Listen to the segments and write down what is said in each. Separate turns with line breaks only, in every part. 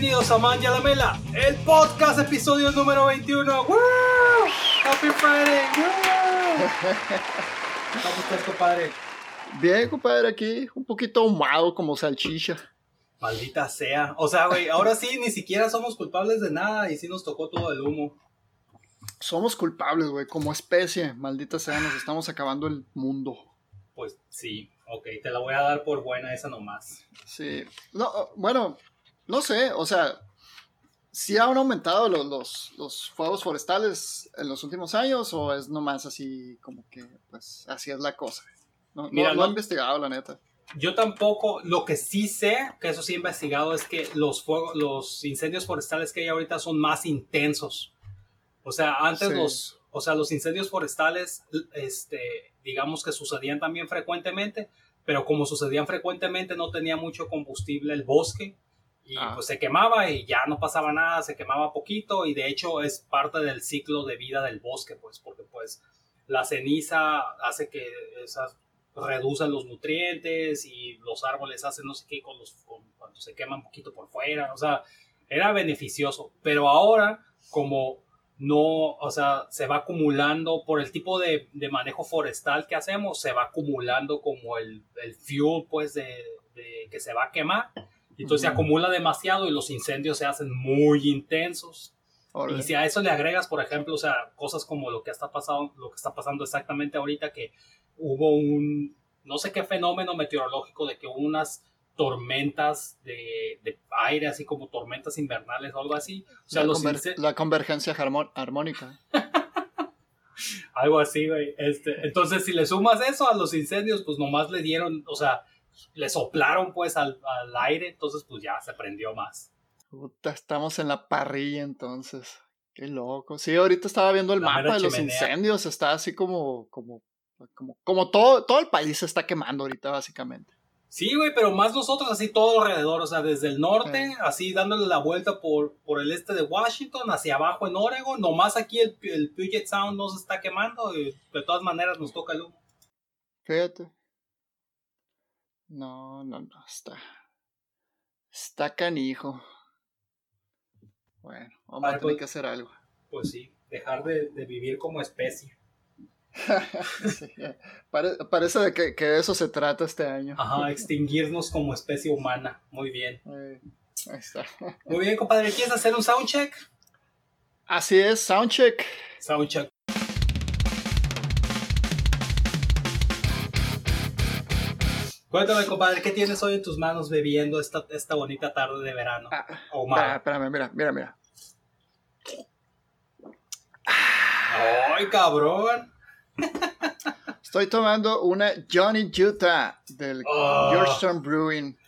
Bienvenidos a Manja la Mela, el podcast episodio número 21. ¡Woo! Happy Friday. ¡Woo! ¿Cómo estás, compadre?
Bien, compadre, aquí un poquito ahumado como salchicha.
Maldita sea. O sea, güey, ahora sí ni siquiera somos culpables de nada y sí nos tocó todo el humo.
Somos culpables, güey, como especie. Maldita sea, nos estamos acabando el mundo.
Pues sí, ok, te la voy a dar por buena esa nomás.
Sí. No, bueno, no sé, o sea, ¿sí han aumentado los, los, los fuegos forestales en los últimos años o es nomás así como que, pues, así es la cosa? No, no-
Mira,
no he investigado, la neta.
Yo tampoco, lo que sí sé, que eso sí he investigado, es que los fuegos, los incendios forestales que hay ahorita son más intensos. O sea, antes
Sí.
los, o sea, los incendios forestales, este, digamos que sucedían también frecuentemente, pero como sucedían frecuentemente no tenía mucho combustible el bosque y
Ah.
pues se quemaba y ya no pasaba nada, se quemaba poquito y de hecho es parte del ciclo de vida del bosque, pues, porque pues la ceniza hace que esas reducen los nutrientes y los árboles hacen no sé qué con los con- cuando se queman poquito por fuera, o sea, era beneficioso, pero ahora como no, o sea, se va acumulando por el tipo de, de manejo forestal que hacemos, se va acumulando como el, el fuel pues de, de que se va a quemar, y entonces se
Ujú.
acumula demasiado y los incendios se hacen muy intensos. Y si a eso le agregas, por ejemplo, o sea, cosas como lo que está pasando, lo que está pasando exactamente ahorita, que hubo un, no sé qué fenómeno meteorológico de que hubo unas tormentas de, de aire, así como tormentas invernales o algo así. O sea,
la,
los
conver-
ince-
la convergencia armónica.
algo así, güey. Este, entonces, si le sumas eso a los incendios, pues nomás le dieron, o sea, le soplaron pues al, al aire, entonces pues ya se prendió más.
Puta, estamos en la parrilla entonces. Qué loco. Sí, ahorita estaba viendo el
La
mapa de los
chimenea.
incendios. Está así como, como, como, como todo, todo el país se está quemando ahorita, básicamente.
Sí, güey, pero más nosotros así todo alrededor, o sea, desde el norte,
Sí.
así dándole la vuelta por, por el este de Washington, hacia abajo en Oregon, nomás aquí el, el Puget Sound no se está quemando, y de todas maneras nos toca el humo.
Fíjate. No, no, no, está. Está canijo. Bueno, vamos
Vale,
a tener que hacer algo.
Pues sí, dejar de, de vivir como especie.
Sí, pare- parece de que, que de eso se trata este año.
Ajá, extinguirnos como especie humana. Muy bien.
Eh, ahí está.
Muy bien, compadre, ¿quieres hacer un soundcheck?
Así es, soundcheck.
Soundcheck. Cuéntame, compadre, ¿qué tienes hoy en tus manos bebiendo esta, esta bonita tarde de verano?
Ah, espérame, mira, mira, mira.
¡Ay, cabrón!
Estoy tomando una Johnny Utah del
Oh.
Georgetown Brewing.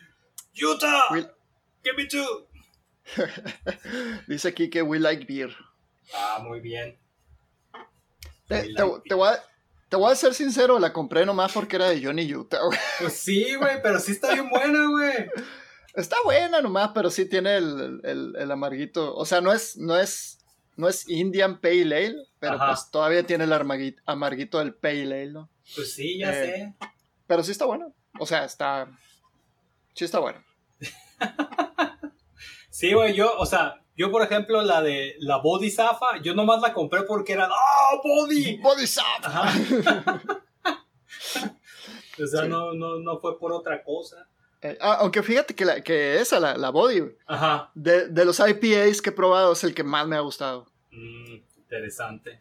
¡Utah!
We-
¡Give me two!
Dice aquí que we like beer.
Ah, muy bien.
Te, te- te voy a, te voy a ser sincero, la compré nomás porque era de Johnny Utah. güey.
Pues sí, güey, pero sí está bien buena, güey.
Está buena nomás, pero sí tiene el, el- el amarguito. O sea, no es, no es, no es Indian Pale Ale, pero
Ajá.
pues todavía tiene el amargui- amarguito del Pale Ale, ¿no?
Pues sí, ya
Eh.
sé.
Pero sí está bueno. O sea, está. Sí está bueno.
Sí, güey, yo, o sea, yo por ejemplo, la de la Body Zafa, yo nomás la compré porque era, ¡ah, Body!
Body Sap.
Ajá. o sea,
Sí.
no, no, no fue por otra cosa.
Eh, ah, aunque fíjate que, la, que esa, la, la Body,
Ajá.
de, de los IPAs que he probado, es el que más me ha gustado.
Mm, interesante.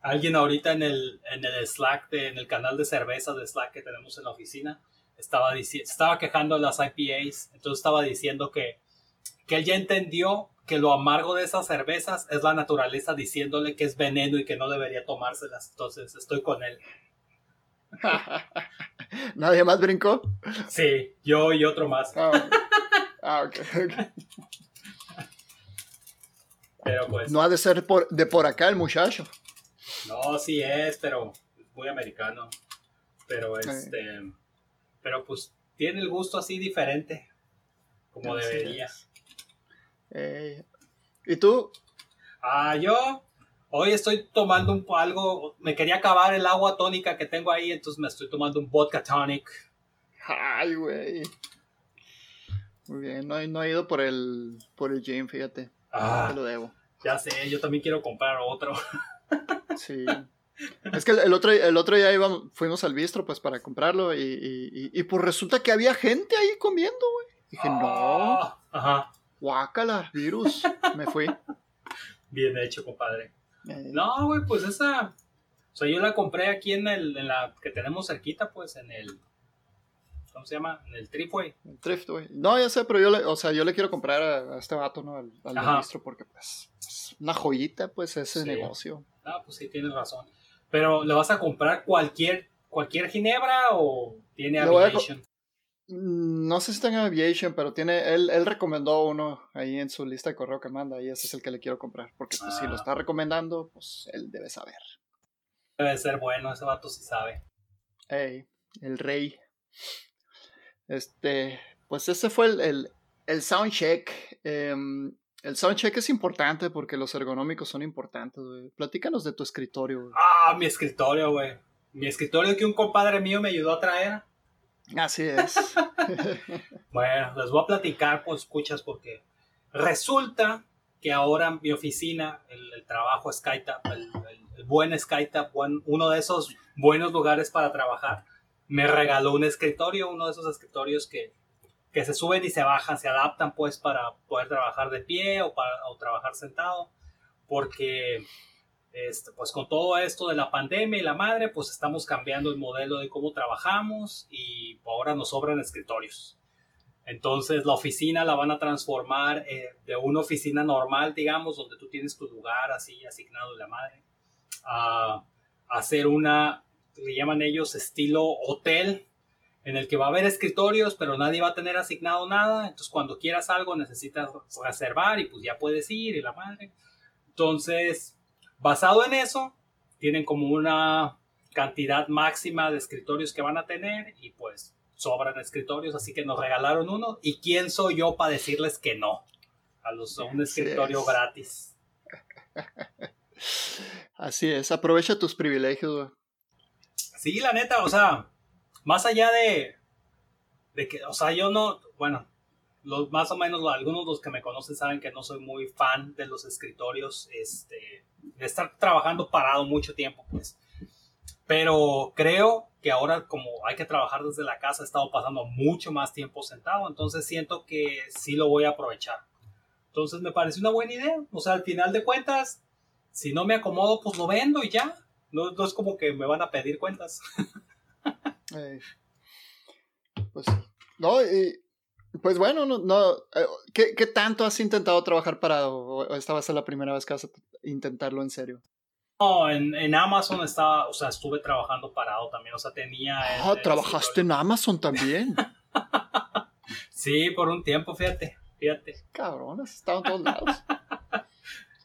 Alguien ahorita en el, en el Slack, de- en el canal de cerveza de Slack que tenemos en la oficina, estaba, estaba quejando de las IPAs. Entonces estaba diciendo que, que él ya entendió que lo amargo de esas cervezas es la naturaleza diciéndole que es veneno y que no debería tomárselas. Entonces estoy con él.
¿Nadie más brincó?
Sí, yo y otro más.
Ah, ah, ok, ok.
Pero pues,
No ha de ser por, de por acá el muchacho.
no, sí es, pero es muy americano. Pero este, pero pues tiene el gusto así diferente, como debería.
Eh, ¿Y tú?
Ah, yo hoy estoy tomando un, algo, me quería acabar el agua tónica que tengo ahí, entonces me estoy tomando un vodka tonic.
Ay, güey. Muy bien. no, no he ido por el, por el gym, fíjate.
Ah,
Te lo debo.
ya sé, yo también quiero comprar otro.
Sí. Es que el, el otro, el otro día íbamos, fuimos al bistro pues para comprarlo y, y, y- y, pues resulta que había gente ahí comiendo, güey. Dije, no,
Ah, Ajá,
guácala, virus. Me fui.
bien hecho, compadre.
Eh,
No, güey, pues esa. O sea, yo la compré aquí en el, en la que tenemos cerquita, pues, en el. ¿Cómo se llama? En el Tripway.
el thrift, güey. No, ya sé, pero yo le, o sea, yo le quiero comprar a, a este vato, ¿no? Al, al bistro porque pues es una joyita, pues, ese
Sí.
negocio.
Ah, pues sí, tienes razón. Pero, ¿le vas a comprar cualquier cualquier ginebra o tiene Aviation?
Mm, No sé si tenga Aviation, pero tiene, él, él recomendó uno ahí en su lista de correo que manda y ese es el que le quiero comprar. Porque pues, si lo está recomendando, pues él debe saber.
Debe ser bueno, ese vato sí sabe.
Ey, el rey. Este, pues ese fue el, el, el soundcheck. Em, el soundcheck es importante porque los ergonómicos son importantes, güey. Platícanos de tu escritorio, güey.
Ah, mi escritorio, güey. Mi escritorio que un compadre mío me ayudó a traer.
Así es.
Bueno, les voy a platicar, pues escuchas, porque resulta que ahora mi oficina, el, el trabajo SkyTap, el, el- el buen SkyTap, buen- uno de esos buenos lugares para trabajar, me regaló un escritorio, uno de esos escritorios que, que se suben y se bajan, se adaptan pues para poder trabajar de pie o, para, o trabajar sentado, porque este, pues con todo esto de la pandemia y la madre, pues estamos cambiando el modelo de cómo trabajamos y ahora nos sobran escritorios. Entonces la oficina la van a transformar eh, de una oficina normal, digamos, donde tú tienes tu lugar así asignado de la madre, a, hacer una, le llaman ellos estilo hotel, en el que va a haber escritorios, pero nadie va a tener asignado nada. Entonces cuando quieras algo necesitas reservar y pues ya puedes ir y la madre. Entonces, basado en eso, tienen como una cantidad máxima de escritorios que van a tener y pues sobran escritorios, así que nos regalaron uno. ¿Y quién soy yo para decirles que no? A los a un escritorio
es.
gratis.
Así es. Aprovecha tus privilegios, güey.
Sí, la neta, o sea, más allá de, de que, o sea, yo no, bueno, los, más o menos algunos de los que me conocen saben que no soy muy fan de los escritorios, este, de estar trabajando parado mucho tiempo, pues. Pero creo que ahora como hay que trabajar desde la casa, he estado pasando mucho más tiempo sentado, entonces siento que sí lo voy a aprovechar. Entonces me parece una buena idea, o sea, al final de cuentas, si no me acomodo, pues lo vendo y ya. No, es como que me van a pedir cuentas.
Eh, pues, no, y, bueno, no, no, eh, ¿qué, qué tanto has intentado trabajar parado? ¿O esta va a ser la primera vez que vas a intentarlo en serio?
No, en, en Amazon estaba, o sea, estuve trabajando parado también, o sea, tenía...
Ah,
el
trabajaste en Amazon también.
Sí, por un tiempo, fíjate, fíjate.
Cabrón, has estado en todos lados.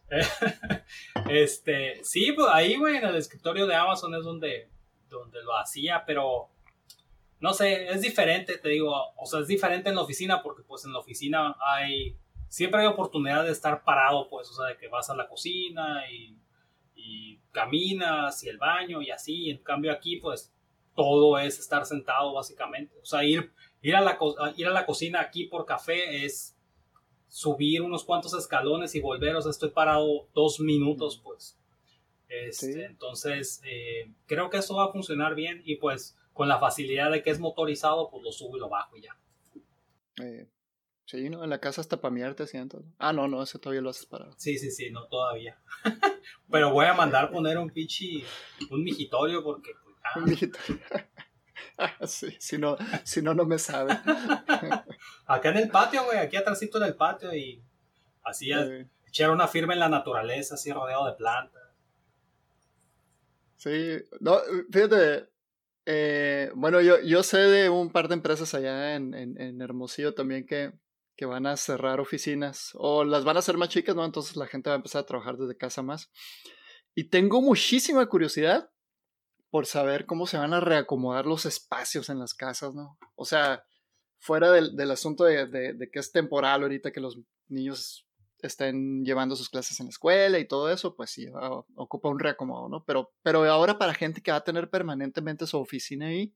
Este, sí, pues ahí, güey, en el escritorio de Amazon es donde, donde lo hacía, pero no sé, es diferente, te digo, o sea, es diferente en la oficina porque pues en la oficina hay, siempre hay oportunidad de estar parado, pues, o sea, de que vas a la cocina y, y caminas y el baño y así, en cambio aquí pues todo es estar sentado básicamente, o sea, ir, ir, a, la, ir a la cocina aquí por café es subir unos cuantos escalones y volver, o sea, estoy parado dos minutos, pues. Este,
Sí.
Entonces, eh, creo que eso va a funcionar bien y pues con la facilidad de que es motorizado, pues lo subo y lo bajo y ya.
Eh, sí, ¿no? En la casa hasta para te sientas. ¿no? Ah, no, no, ese todavía lo haces parado.
Sí, sí, sí, no todavía. Pero voy a mandar poner un pichi, un mijitorio porque pues, ah,
Mijito. sí, si no, si no, no me sabe.
acá en el patio, güey, aquí atrásito en el patio y así
Eh,
echar una firma en la naturaleza, así rodeado de plantas.
Sí, no, fíjate, eh, bueno, yo, yo sé de un par de empresas allá en, en, en Hermosillo también que, que van a cerrar oficinas o las van a hacer más chicas, ¿no? Entonces la gente va a empezar a trabajar desde casa más. Y tengo muchísima curiosidad por saber cómo se van a reacomodar los espacios en las casas, ¿no? O sea, fuera del, del asunto de, de- de que es temporal ahorita que los niños estén llevando sus clases en la escuela y todo eso, pues sí, va- ocupa un reacomodo, ¿no? Pero, pero ahora para gente que va a tener permanentemente su oficina ahí,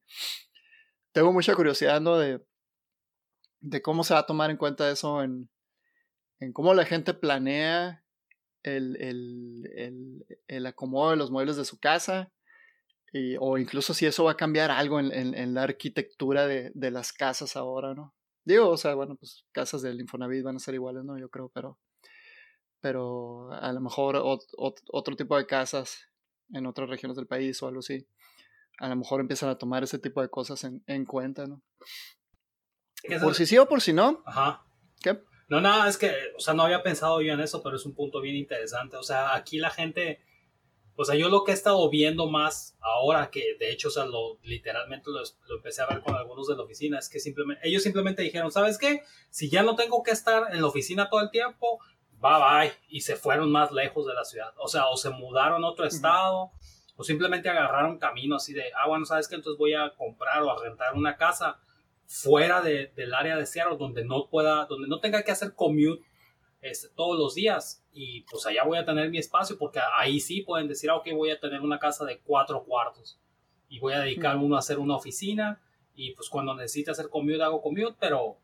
tengo mucha curiosidad, ¿no? De, de cómo se va a tomar en cuenta eso en, en cómo la gente planea el, el, el, el acomodo de los muebles de su casa, y, o incluso si eso va a cambiar algo en, en, la arquitectura de, de, las casas ahora, ¿no? Digo, o sea, bueno, pues casas del Infonavit van a ser iguales, ¿no? Yo creo, pero, pero a lo mejor otro tipo de casas en otras regiones del país o algo así, a lo mejor empiezan a tomar ese tipo de cosas en, en cuenta, ¿no? Por si sí o por si no.
Ajá.
¿Qué?
No, nada, es que, o sea, no había pensado yo en eso, pero es un punto bien interesante. O sea, aquí la gente, o sea, yo lo que he estado viendo más ahora, que de hecho, o sea, lo, literalmente lo, lo, empecé a ver con algunos de la oficina, es que simplemente, ellos simplemente dijeron, ¿sabes qué? Si ya no tengo que estar en la oficina todo el tiempo, bye bye, y se fueron más lejos de la ciudad. O sea, o se mudaron a otro estado, o simplemente agarraron camino así de, ah, bueno, ¿sabes qué? Entonces voy a comprar o a rentar una casa fuera de, del área de Seattle donde no pueda, donde no tenga que hacer commute este, todos los días y pues allá voy a tener mi espacio porque ahí sí pueden decir, ah, ok, voy a tener una casa de cuatro cuartos y voy a dedicar uno a hacer una oficina y pues cuando necesite hacer commute hago commute, pero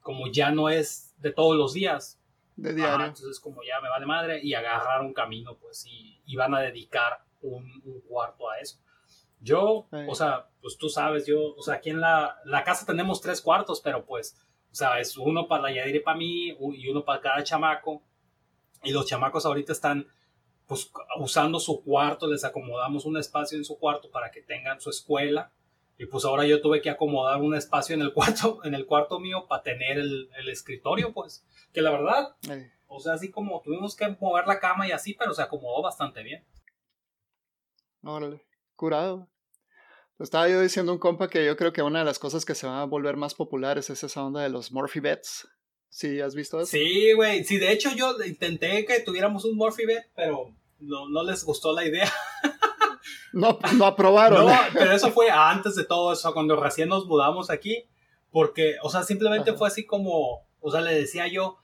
como ya no es de todos los días.
De diario.
entonces como ya me va de madre y agarrar un camino pues y, y van a dedicar un, un cuarto a eso. Yo, o sea, pues tú sabes, yo, o sea, aquí en la, la, casa tenemos tres cuartos, pero pues, o sea, es uno para la Yadir y para mí y uno para cada chamaco. Y los chamacos ahorita están, pues, usando su cuarto, les acomodamos un espacio en su cuarto para que tengan su escuela. Y pues ahora yo tuve que acomodar un espacio en el cuarto, en el cuarto mío para tener el, el escritorio, pues, que la verdad, o sea, así como tuvimos que mover la cama y así, pero se acomodó bastante bien.
Órale curado. Estaba yo diciendo un compa que yo creo que una de las cosas que se van a volver más populares es esa onda de los Morphy Bets. ¿Sí has visto eso?
Sí, güey. Sí, de hecho yo intenté que tuviéramos un Morphy Bet, pero no, no les gustó la idea.
no, no aprobaron.
No, pero eso fue antes de todo eso, cuando recién nos mudamos aquí. Porque, o sea, simplemente fue así como, o sea, le decía yo,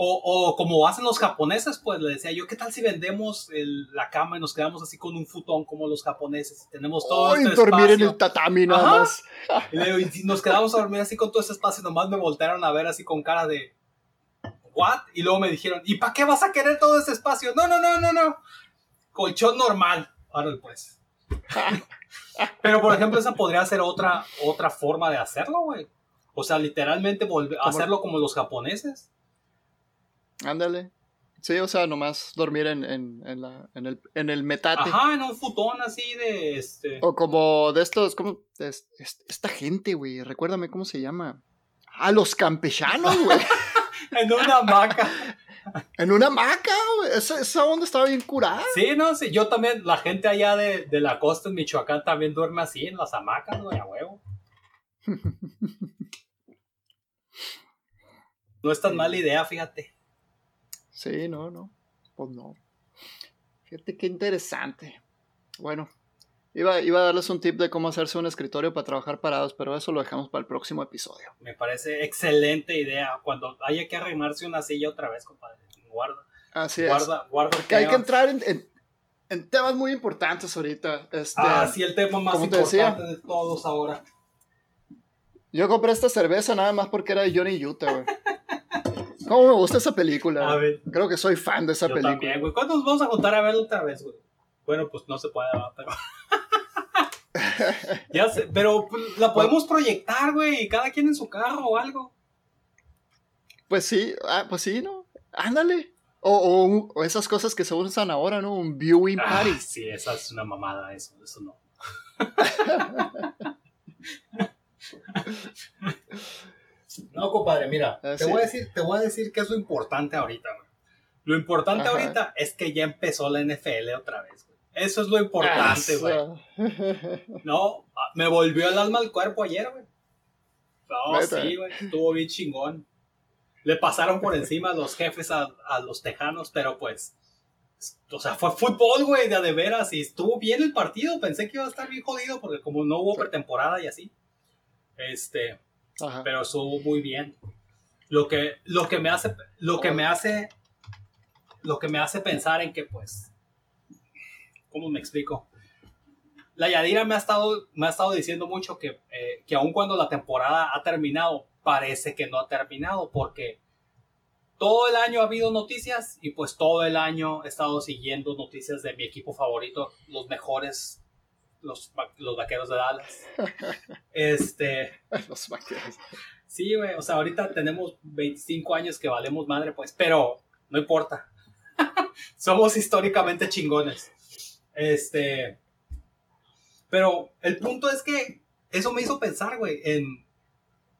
o, o, como hacen los japoneses, pues le decía yo, ¿qué tal si vendemos el, la cama y nos quedamos así con un futón como los japoneses? Tenemos todo
este dormir en el tatami nada más.
Y, nos quedamos a dormir así con todo ese espacio, nomás me voltearon a ver así con cara de, ¿what? Y luego me dijeron, ¿y para qué vas a querer todo ese espacio? No, no, no, no, no. Colchón normal. Ahora pues. Pero por ejemplo, esa podría ser otra, otra forma de hacerlo, güey. O sea, literalmente volver, hacerlo como los japoneses.
Ándale. Sí, o sea, nomás dormir en, en, en, la, en, el, en el metate.
Ajá, en un futón así de este.
O como de estos, como. De esta gente, güey. Recuérdame cómo se llama. Ah, los campechanos, güey.
en una hamaca.
En una hamaca. Esa, esa, onda estaba bien curada.
Sí, no, sí. Yo también, la gente allá de, de la costa en Michoacán también duerme así en las hamacas, güey, a huevo. no es tan mala idea, fíjate.
Sí, no, no. Pues no. Fíjate qué interesante. Bueno, iba, iba a darles un tip de cómo hacerse un escritorio para trabajar parados, pero eso lo dejamos para el próximo episodio.
Me parece excelente idea. Cuando haya que arreglarse una silla otra vez, compadre. Guarda.
Así
guarda,
es.
Guarda
Porque hay que entrar en, en, temas muy importantes ahorita. Este,
ah, sí, el tema más importante de todos ahora.
Yo compré esta cerveza nada más porque era de Johnny Utah, güey. ¿Cómo me gusta esa película?
A ver.
Creo que soy fan de esa
Yo
película.
También, güey. ¿Cuándo nos vamos a juntar a verla otra vez, güey? Bueno, pues no se puede, pero. ya sé, pero pues, la podemos proyectar, güey. Cada quien en su carro o algo.
Pues sí, ah, pues sí, ¿no? Ándale. O, o, esas cosas que se usan ahora, ¿no? Un viewing ah, party.
sí, esa es una mamada, eso, eso no. No, compadre, mira, ah, te, voy a decir, te voy a decir que es lo importante ahorita, güey. Lo importante ahorita es que ya empezó la NFL otra vez. Eso es lo importante, güey. No, me volvió el alma al cuerpo ayer, güey. No, sí, güey. Estuvo bien chingón. Le pasaron por encima los jefes a, a, los tejanos, pero pues. O sea, fue fútbol, güey, de, de veras. Y estuvo bien el partido. Pensé que iba a estar bien jodido porque como no hubo pretemporada y así. Este. Pero estuvo muy bien. Lo que, lo que me hace, lo que me hace, lo que me hace pensar en que, pues, ¿cómo me explico? La Yadira me ha estado, me ha estado diciendo mucho que, eh, que aun cuando la temporada ha terminado, parece que no ha terminado porque todo el año ha habido noticias y pues todo el año he estado siguiendo noticias de mi equipo favorito, los mejores, los, los vaqueros de Dallas. Este.
los vaqueros.
Sí, güey, o sea, ahorita tenemos 25 años que valemos madre, pues, pero no importa. Somos históricamente chingones. Este. Pero el punto es que eso me hizo pensar, güey, en,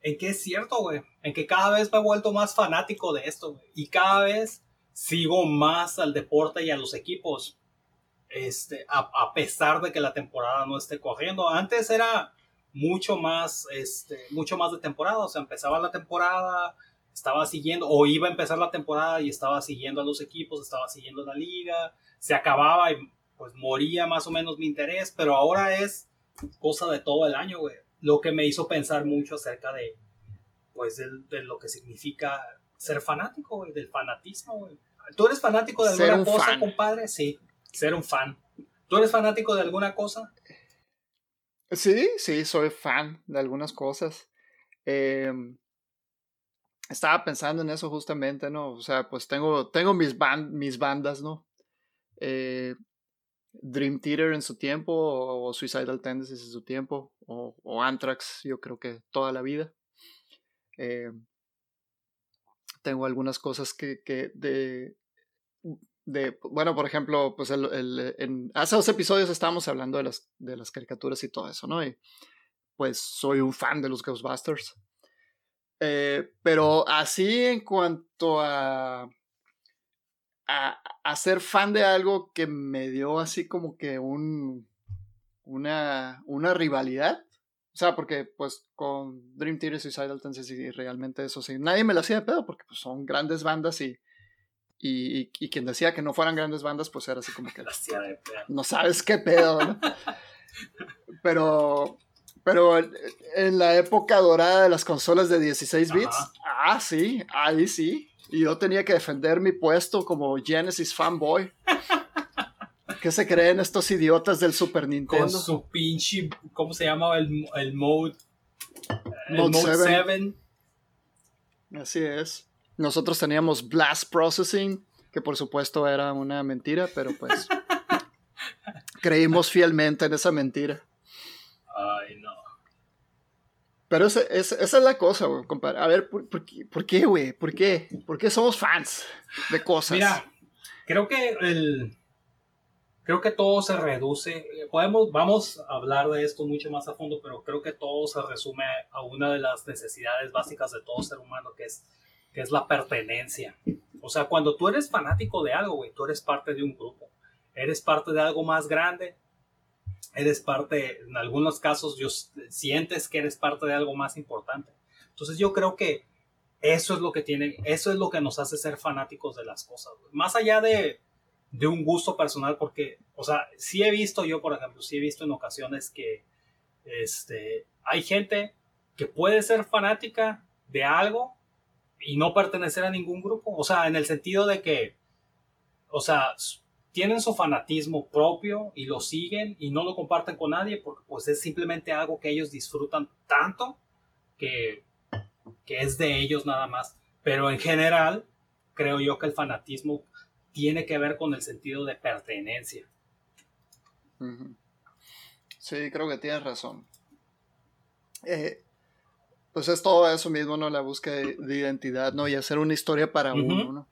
en que es cierto, güey. En que cada vez me he vuelto más fanático de esto, güey. Y cada vez sigo más al deporte y a los equipos. Este, a, pesar de que la temporada no esté corriendo. Antes era mucho más, este, mucho más de temporada. O sea, empezaba la temporada, estaba siguiendo, o iba a empezar la temporada y estaba siguiendo a los equipos, estaba siguiendo la liga. Se acababa y pues moría más o menos mi interés, pero ahora es cosa de todo el año, güey. Lo que me hizo pensar mucho acerca de, pues, de, lo que significa ser fanático, güey, del fanatismo, güey. ¿Tú eres fanático de alguna cosa, compadre? Sí, ser un fan. ¿Tú eres fanático de alguna cosa?
Sí, sí, soy fan de algunas cosas. Em, estaba pensando en eso justamente, ¿no? O sea, pues tengo, tengo mis, mis bandas, ¿no? Eh, Dream Theater en su tiempo, o Suicidal Tendencies en su tiempo, o, Anthrax, yo creo que toda la vida. Eh, tengo algunas cosas que, que de, de, bueno, por ejemplo, pues el, en, hace dos episodios estábamos hablando de las, de las caricaturas y todo eso, ¿no? Y pues soy un fan de los Ghostbusters. Eh, pero así en cuanto a a, ser fan de algo que me dio así como que un, una, una rivalidad. O sea, porque pues con Dream Theater y Suicidal Tendencies y realmente eso sí, nadie me lo hacía de pedo porque pues, son grandes bandas y, y, y, quien decía que no fueran grandes bandas pues era así como que no sabes qué pedo, ¿no? pero pero en la época dorada de las consolas de 16 bits, ah, sí, ahí sí. Y yo tenía que defender mi puesto como Genesis fanboy. ¿Qué se creen estos idiotas del Super Nintendo? Con
su pinche, ¿cómo se llamaba el, el mode? El mode 7.
Así es. Nosotros teníamos Blast Processing, que por supuesto era una mentira, pero pues creímos fielmente en esa mentira.
Ay, no.
Pero esa, es la cosa, güey, compadre. A ver, ¿por, qué, güey? ¿Por qué? ¿Por qué somos fans de cosas?
Mira, creo que el... Creo que todo se reduce. Podemos, vamos a hablar de esto mucho más a fondo, pero creo que todo se resume a una de las necesidades básicas de todo ser humano, que es, que es la pertenencia. O sea, cuando tú eres fanático de algo, güey, tú eres parte de un grupo. Eres parte de algo más grande eres parte, en algunos casos, yo, sientes que eres parte de algo más importante. Entonces yo creo que eso es lo que tiene, eso es lo que nos hace ser fanáticos de las cosas. Más allá de, de un gusto personal, porque, o sea, sí he visto, yo por ejemplo, sí he visto en ocasiones que este, hay gente que puede ser fanática de algo y no pertenecer a ningún grupo. O sea, en el sentido de que, o sea, tienen su fanatismo propio y lo siguen y no lo comparten con nadie porque pues es simplemente algo que ellos disfrutan tanto que, que es de ellos nada más. Pero en general, creo yo que el fanatismo tiene que ver con el sentido de pertenencia.
Sí, creo que tienes razón. Eh, pues es todo eso mismo, ¿no? La búsqueda de identidad, ¿no? Y hacer una historia para uno, ¿no?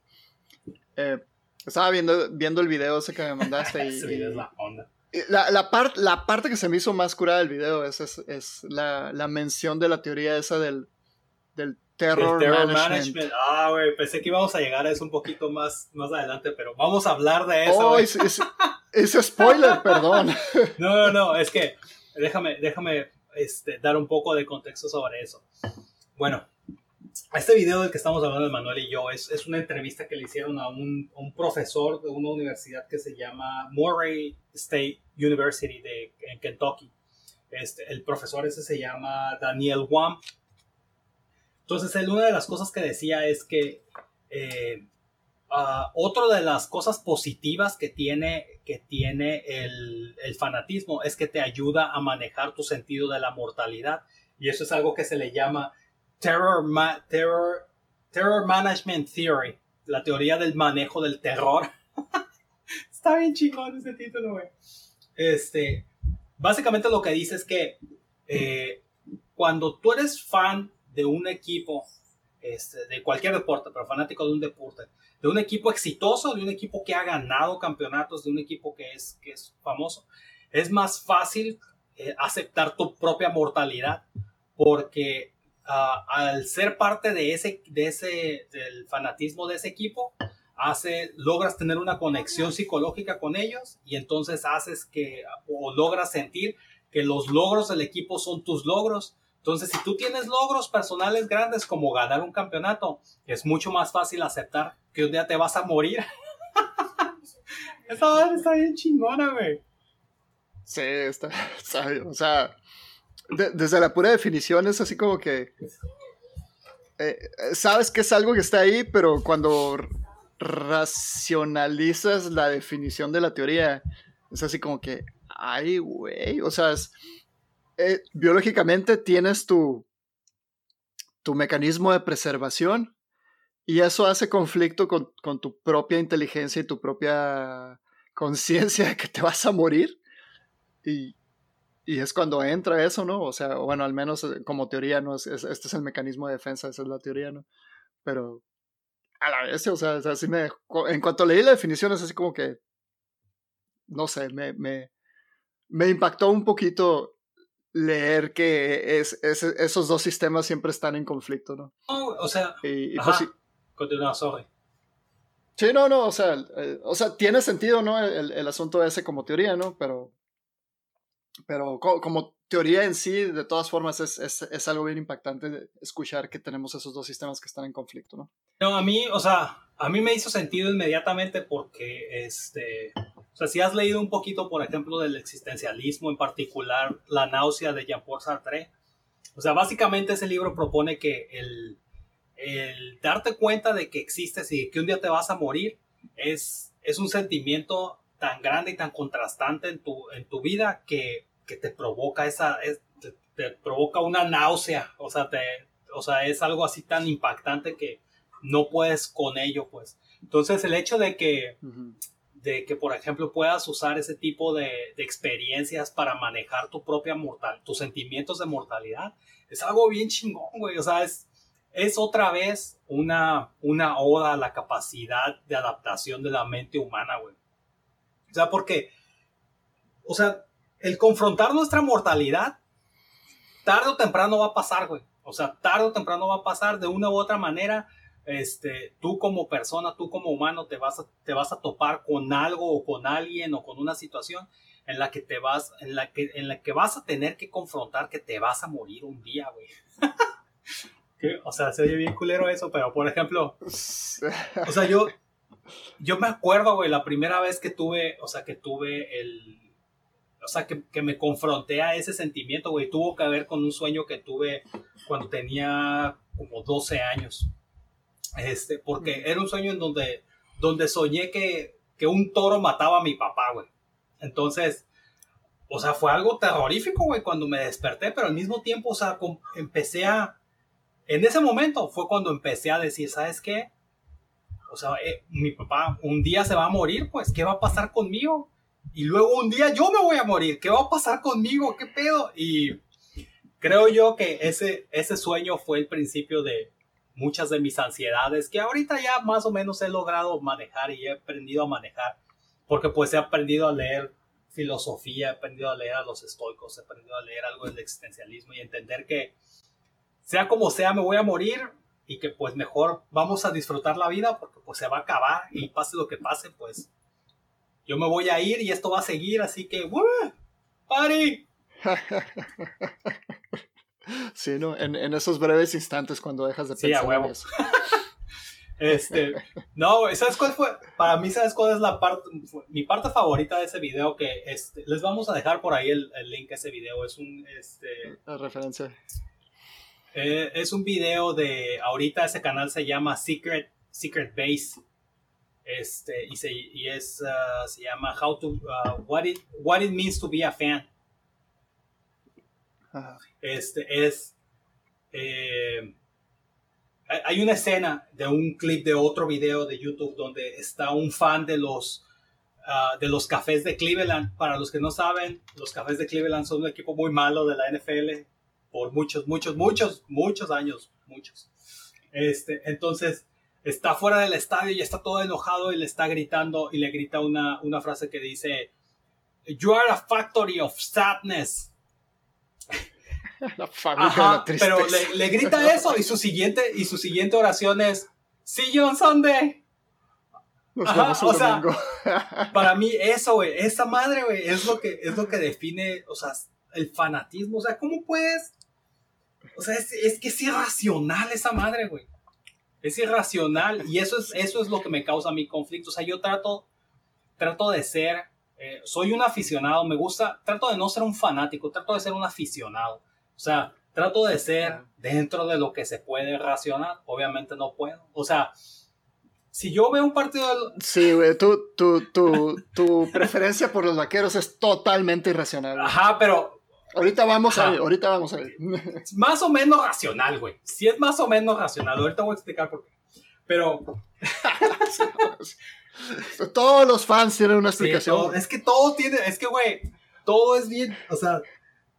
Eh, estaba viendo, viendo el video ese que me mandaste y...
es la onda.
La, la, la, parte que se me hizo más curada del video es, es, la, la, mención de la teoría esa del, del terror, management.
Ah, güey, pensé que íbamos a llegar a eso un poquito más, más adelante, pero vamos a hablar de eso. Oh,
es, es, spoiler, perdón.
No, no, no, es que déjame, déjame este, dar un poco de contexto sobre eso. Bueno, este video del que estamos hablando, Manuel y yo, es, es una entrevista que le hicieron a un, un, profesor de una universidad que se llama Murray State University de, en Kentucky. Este, el profesor ese se llama Daniel Wam. Entonces, él, una de las cosas que decía es que eh, uh, otra de las cosas positivas que tiene, que tiene el, el fanatismo es que te ayuda a manejar tu sentido de la mortalidad. Y eso es algo que se le llama Terror, terror, terror Management Theory, la teoría del manejo del terror. Está bien chingón ese título, güey. Este, básicamente lo que dice es que eh, cuando tú eres fan de un equipo, este, de cualquier deporte, pero fanático de un deporte, de un equipo exitoso, de un equipo que ha ganado campeonatos, de un equipo que es, que es famoso, es más fácil eh, aceptar tu propia mortalidad porque ah, al ser parte de ese, de ese, del fanatismo de ese equipo, hace, logras tener una conexión psicológica con ellos y entonces haces que, o logras sentir que los logros del equipo son tus logros. Entonces, si tú tienes logros personales grandes como ganar un campeonato, es mucho más fácil aceptar que un día te vas a morir. Esa está bien chingona, güey.
Sí, está, está o sea, desde la pura definición es así como que eh, sabes que es algo que está ahí, pero cuando racionalizas la definición de la teoría, es así como que, ay, güey, o sea, eh, biológicamente tienes tu, tu mecanismo de preservación y eso hace conflicto con, con tu propia inteligencia y tu propia conciencia de que te vas a morir. Y, y, es cuando entra eso, ¿no? O sea, bueno, al menos eh, como teoría, ¿no? Es, este es el mecanismo de defensa, esa es la teoría, ¿no? Pero a la vez, o sea, así me, en cuanto leí la definición es así como que, no sé, me, me, me impactó un poquito leer que es, es, esos dos sistemas siempre están en conflicto, ¿no?
o sea, y, pues continúa, sorry.
Sí, no, no, o sea, eh, o sea, tiene sentido, ¿no? El, el, asunto ese como teoría, ¿no? Pero, pero como teoría en sí, de todas formas, es, es, es, algo bien impactante escuchar que tenemos esos dos sistemas que están en conflicto, ¿no?
No, a mí, o sea, a mí me hizo sentido inmediatamente porque, este, o sea, si has leído un poquito, por ejemplo, del existencialismo, en particular La náusea de Jean-Paul Sartre, o sea, básicamente ese libro propone que el, el darte cuenta de que existes y que un día te vas a morir es, es un sentimiento tan grande y tan contrastante en tu, en tu vida que, que te provoca esa, te, provoca una náusea, o sea, te, o sea, es algo así tan impactante que no puedes con ello, pues. Entonces, el hecho de que, de que por ejemplo, puedas usar ese tipo de, de, experiencias para manejar tu propia mortal, tus sentimientos de mortalidad, es algo bien chingón, güey, o sea, es, es otra vez una, una oda a la capacidad de adaptación de la mente humana, güey. O sea, porque, o sea, el confrontar nuestra mortalidad, tarde o temprano va a pasar, güey. O sea, tarde o temprano va a pasar de una u otra manera. Este, tú como persona, tú como humano, te vas, a, te vas a topar con algo o con alguien o con una situación en la que te vas, en la que, en la que vas a tener que confrontar que te vas a morir un día, güey. O sea, se oye bien culero eso, pero por ejemplo, o sea, yo, yo me acuerdo, güey, la primera vez que tuve, o sea, que tuve el, o sea, que, que me confronté a ese sentimiento, güey, tuvo que ver con un sueño que tuve cuando tenía como 12 años. Este, porque era un sueño en donde, donde soñé que, que un toro mataba a mi papá, güey. Entonces, o sea, fue algo terrorífico, güey, cuando me desperté, pero al mismo tiempo, o sea, empecé a, en ese momento fue cuando empecé a decir, ¿sabes qué? O sea, eh, mi papá un día se va a morir, pues, ¿qué va a pasar conmigo? Y luego un día yo me voy a morir, ¿qué va a pasar conmigo? ¿Qué pedo? Y creo yo que ese, ese sueño fue el principio de muchas de mis ansiedades, que ahorita ya más o menos he logrado manejar y he aprendido a manejar, porque pues he aprendido a leer filosofía, he aprendido a leer a los estoicos, he aprendido a leer algo del existencialismo y entender que sea como sea, me voy a morir y que pues mejor vamos a disfrutar la vida porque pues se va a acabar y pase lo que pase, pues yo me voy a ir y esto va a seguir, así que ¡Woo! ¡Party!
Sí, ¿no? En, esos breves instantes cuando dejas de pensar.
Sí, a huevo. este, no, ¿sabes cuál fue? Para mí, ¿sabes cuál es la parte, mi parte favorita de ese video? Que este, les vamos a dejar por ahí el, el link a ese video. Es un, este...
La referencia.
Eh, es un video de, ahorita ese canal se llama Secret, Secret Base. Este, y, se, y es, uh, se llama How to, uh, what, it, what It Means to Be a Fan. Este es, eh, hay una escena de un clip de otro video de YouTube donde está un fan de los, ah, de los cafés de Cleveland. Para los que no saben, los cafés de Cleveland son un equipo muy malo de la NFL por muchos, muchos, muchos, muchos años, muchos. Este, entonces, está fuera del estadio y está todo enojado y le está gritando y le grita una, una frase que dice, You are a factory of sadness.
La fábrica de la
pero le, grita eso y su siguiente, y su siguiente oración es, See you on Sunday. o sea, para mí eso, güey, esa madre, güey, es lo que es lo que define, o sea, el fanatismo, o sea, ¿cómo puedes? O sea, es, es que es irracional esa madre, güey. Es irracional y eso es, eso es lo que me causa mi conflicto. O sea, yo trato, trato de ser, eh, soy un aficionado, me gusta, trato de no ser un fanático, trato de ser un aficionado. O sea, trato de ser dentro de lo que se puede racionar. Obviamente no puedo. O sea, si yo veo un partido...
Sí, güey, tu, tu, tu, tu preferencia por los vaqueros es totalmente irracional.
Ajá, pero...
Ahorita vamos a ver, ahorita vamos a ver.
Más o menos racional, güey. Si es más o menos racional. Ahorita voy a explicar por qué. Pero...
Todos los fans tienen una explicación.
es que todo tiene, es que, güey, todo es bien, o sea,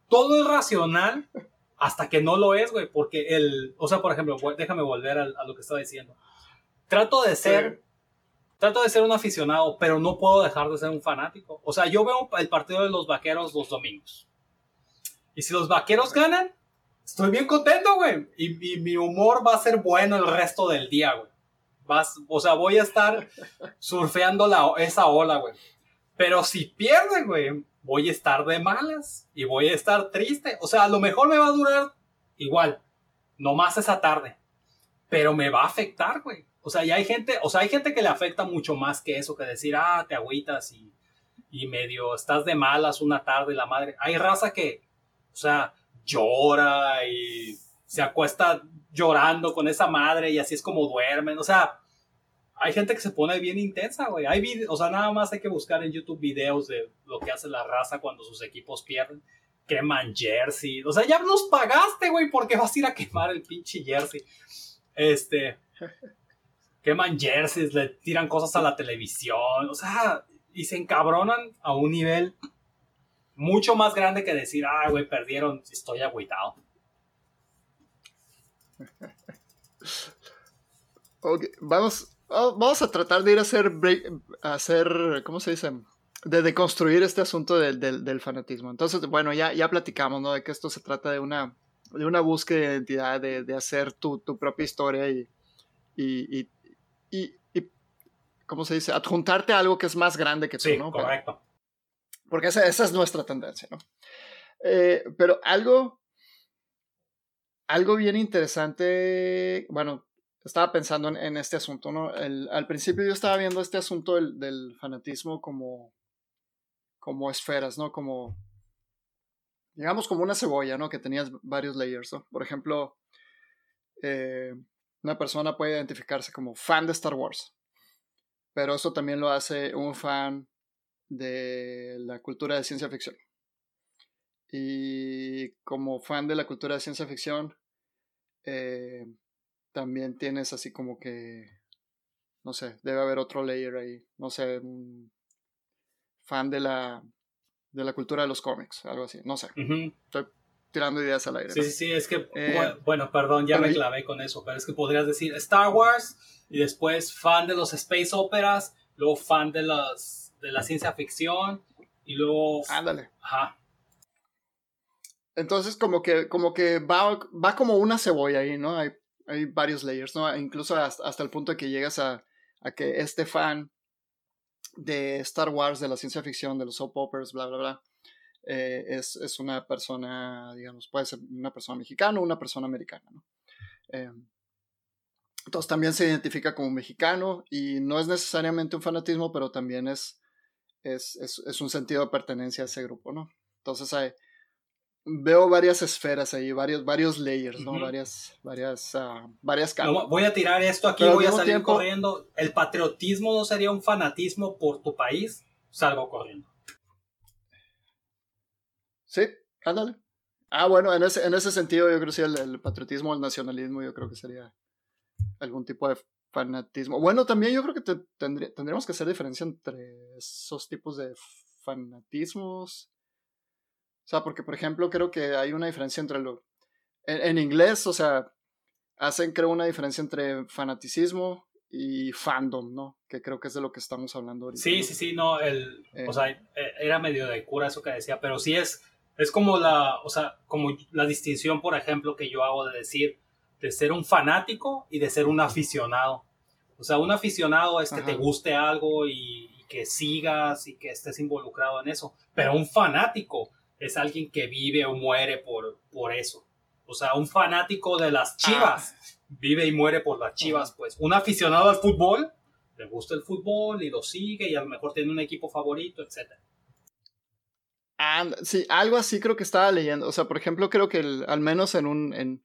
todo es racional hasta que no lo es, güey, porque el, o sea, por ejemplo, déjame volver a, lo que estaba diciendo. Trato de ser, trato de ser un aficionado, pero no puedo dejar de ser un fanático. O sea, yo veo el partido de los vaqueros los domingos. Y si los vaqueros ganan, estoy bien contento, güey. Y, mi humor va a ser bueno el resto del día, güey. Vas, o sea, voy a estar surfeando esa ola, güey. Pero si pierden, güey, voy a estar de malas y voy a estar triste. O sea, a lo mejor me va a durar igual, no más esa tarde, pero me va a afectar, güey. O sea, ya hay gente, o sea, hay gente que le afecta mucho más que eso, que decir, ah, te agüitas y, medio estás de malas una tarde, la madre. Hay raza que, sea, llora y se acuesta llorando con esa madre y así es como duermen. O sea, hay gente que se pone bien intensa, güey. Hay o sea, nada más hay que buscar en YouTube videos de lo que hace la raza cuando sus equipos pierden. Queman jersey. O sea, ya nos pagaste, güey, porque vas a ir a quemar el pinche jersey. Este. Queman jerseys, le tiran cosas a la televisión. O sea, y se encabronan a un nivel mucho más grande que decir, ah, güey, perdieron, estoy agüitado.
Ok, vamos Oh, vamos a tratar de ir a hacer, a hacer ¿cómo se dice? De deconstruir este asunto del, del, fanatismo. Entonces, bueno, ya, ya platicamos, ¿no? De que esto se trata de una, de una búsqueda de identidad, de, de hacer tu, tu, propia historia y, y, y, y, ¿cómo se dice? Adjuntarte a algo que es más grande que tú,
sí,
¿no?
correcto.
Porque esa, esa, es nuestra tendencia, ¿no? Eh, pero algo, algo bien interesante, bueno, estaba pensando en, este asunto, ¿no? al principio yo estaba viendo este asunto del, fanatismo como, como esferas, ¿no? Como, digamos, como una cebolla, ¿no? Que tenías varios layers, ¿no? Por ejemplo, eh, una persona puede identificarse como fan de Star Wars, pero eso también lo hace un fan de la cultura de ciencia ficción. Y como fan de la cultura de ciencia ficción, eh, también tienes así como que, no sé, debe haber otro layer ahí, no sé, un fan de la, de la cultura de los cómics, algo así, no sé. Estoy tirando ideas al aire.
Sí, sí, sí, es que, eh, bueno, perdón, ya me clavé con eso, pero es que podrías decir Star Wars y después fan de los space operas, luego fan de, las, de la ciencia ficción y luego...
Ándale.
Ajá.
Entonces como que, como que va, va como una cebolla ahí, ¿no? Hay hay varios layers, ¿no? Incluso hasta, el punto de que llegas a, que este fan de Star Wars, de la ciencia ficción, de los soap operas, bla, bla, bla, eh, es, una persona, digamos, puede ser una persona mexicana o una persona americana, ¿no? Eh, entonces también se identifica como mexicano y no es necesariamente un fanatismo, pero también es, es, es un sentido de pertenencia a ese grupo, ¿no? Entonces hay, veo varias esferas ahí, varios, varios layers, ¿no? Varias, varias, uh, varias capas.
voy a tirar esto aquí, voy a salir corriendo. ¿El patriotismo no sería un fanatismo por tu país? Salgo corriendo.
Sí, ándale. Ah, bueno, en ese, en ese sentido yo creo que sí, el, patriotismo, el nacionalismo, yo creo que sería algún tipo de fanatismo. Bueno, también yo creo que tendríamos que hacer diferencia entre esos tipos de fanatismos. O sea, porque por ejemplo creo que hay una diferencia entre lo... En, inglés, o sea, hacen creo una diferencia entre fanaticismo y fandom, ¿no? Que creo que es de lo que estamos hablando ahorita.
Sí, sí, sí, no, el, o sea, eh. E, era medio de cura eso que decía, pero sí es, es como la, o sea, como la distinción, por ejemplo, que yo hago de decir, de ser un fanático y de ser un aficionado. O sea, un aficionado es que te guste algo y, que sigas y que estés involucrado en eso. Pero un fanático es alguien que vive o muere por, por eso. O sea, un fanático de las chivas ah. vive y muere por las chivas. Pues un aficionado al fútbol le gusta el fútbol y lo sigue y a lo mejor tiene un equipo favorito, etc.
sí, algo así creo que estaba leyendo. O sea, por ejemplo, creo que al menos en un, en,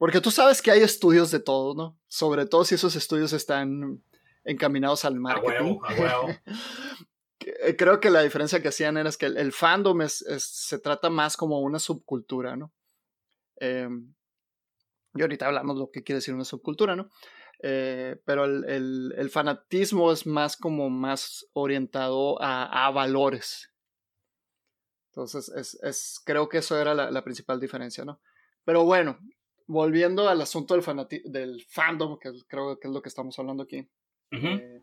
porque tú sabes que hay estudios de todo, ¿no? Sobre todo si esos estudios están encaminados al marketing. A huevo, eh, Creo que la diferencia que hacían era que el, fandom es, se trata más como una subcultura, ¿no? Em, y ahorita hablamos lo que quiere decir una subcultura, ¿no? Eh, pero el, fanatismo es más como más orientado a, valores. Entonces, es, creo que eso era la, la principal diferencia, ¿no? Pero bueno, volviendo al asunto del, del fandom, que creo que es lo que estamos hablando aquí. Eh,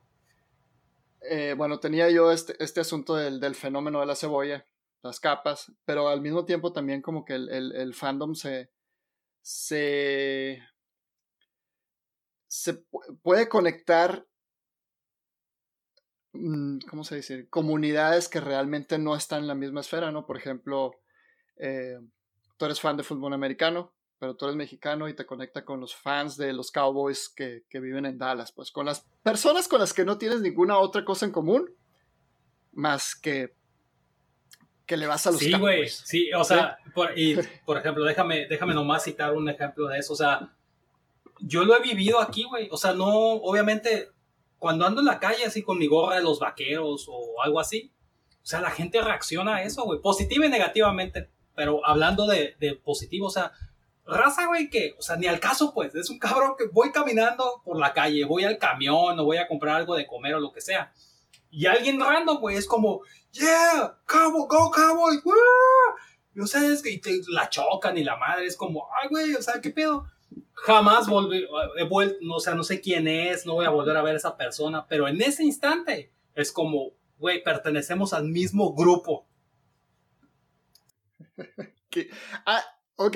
eh, bueno, tenía yo este, este asunto del, fenómeno de la cebolla, las capas, pero al mismo tiempo también como que el, fandom se, se, se puede conectar, mm, ¿cómo se dice? Comunidades que realmente no están en la misma esfera, ¿no? Por ejemplo, eh, tú eres fan de fútbol americano, pero tú eres mexicano y te conecta con los fans de los Cowboys que, viven en Dallas, pues con las personas con las que no tienes ninguna otra cosa en común, más que que le vas a los
sí, Cowboys. Sí, o sea, Por, y, por ejemplo, déjame, déjame nomás citar un ejemplo de eso, o sea, yo lo he vivido aquí, güey, o sea, no, obviamente, cuando ando en la calle así con mi gorra de los vaqueros o algo así, o sea, la gente reacciona a eso, güey, positiva y negativamente, pero hablando de, de positivo, o sea, raza, güey, que, o sea, ni al caso, pues, es un cabrón que voy caminando por la calle, voy al camión o voy a comprar algo de comer o lo que sea. Y alguien random, güey, es como, yeah, cowboy, go cowboy, Y, o sea, es que te la chocan y la madre es como, ay, güey, o sea, ¿qué pedo? Jamás volví, he vuelto, o sea, no sé quién es, no voy a volver a ver a esa persona, pero en ese instante es como, güey, pertenecemos al mismo grupo.
ah, Ok,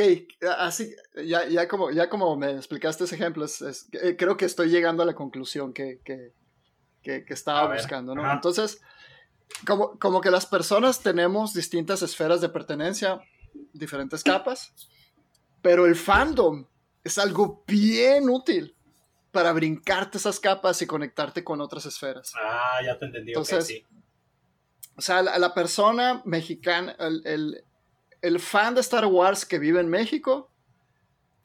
así, ya, ya, como, ya como me explicaste ese ejemplo, es, eh, creo que estoy llegando a la conclusión que, que, que, estaba buscando, ¿no? Entonces, como, como que las personas tenemos distintas esferas de pertenencia, diferentes capas, pero el fandom es algo bien útil para brincarte esas capas y conectarte con otras esferas.
Ah, ya te entendí. Entonces, sí.
o sea, la, persona mexicana, el el fan de Star Wars que vive en México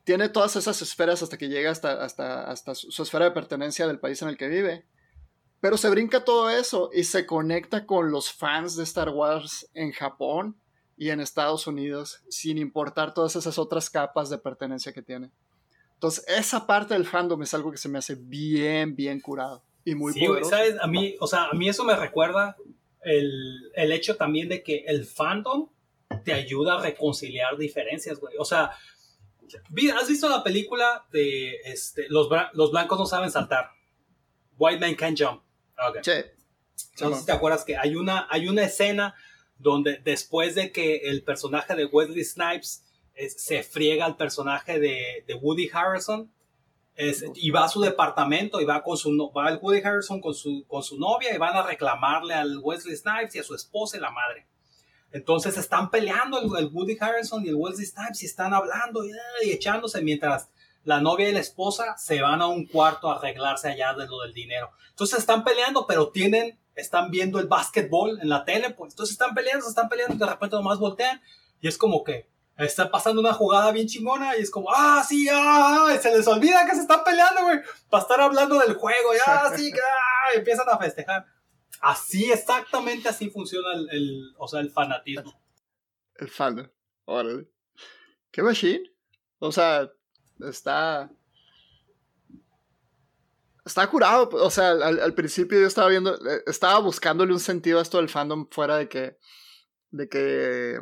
tiene todas esas esferas hasta que llega hasta, hasta, hasta su, esfera de pertenencia del país en el que vive. Pero se brinca todo eso y se conecta con los fans de Star Wars en Japón y en Estados Unidos, sin importar todas esas otras capas de pertenencia que tiene. Entonces, esa parte del fandom es algo que se me hace bien, bien curado y muy sí,
¿sabes? A mí, o sea, a mí eso me recuerda el, el hecho también de que el fandom te ayuda a reconciliar diferencias, güey. O sea, ¿has visto la película de este, los, los blancos no saben saltar? White Man Can't Jump. Okay. Sí. te acuerdas que hay una, hay una escena donde después de que el personaje de Wesley Snipes se friega al personaje de, de Woody Harrison y va a su departamento y va con su va el Woody Harrison con su, con su novia y van a reclamarle al Wesley Snipes y a su esposa y la madre. Entonces están peleando el, Woody Harrison y el Wesley Snipes y están hablando y, echándose mientras la novia y la esposa se van a un cuarto a arreglarse allá de lo del dinero. Entonces están peleando, pero tienen, están viendo el básquetbol en la tele, pues. Entonces están peleando, se están peleando y de repente nomás voltean y es como que está pasando una jugada bien chingona y es como, ah, sí, ah, y se les olvida que se están peleando, güey, para estar hablando del juego, ya, sí, ah, y empiezan a festejar. Así, exactamente así funciona el, o sea, el fanatismo.
El fandom. Órale. ¿Qué machine? O sea, está. Está curado, o sea, al, principio yo estaba viendo, eh, estaba buscándole un sentido a esto del fandom fuera de que, de que,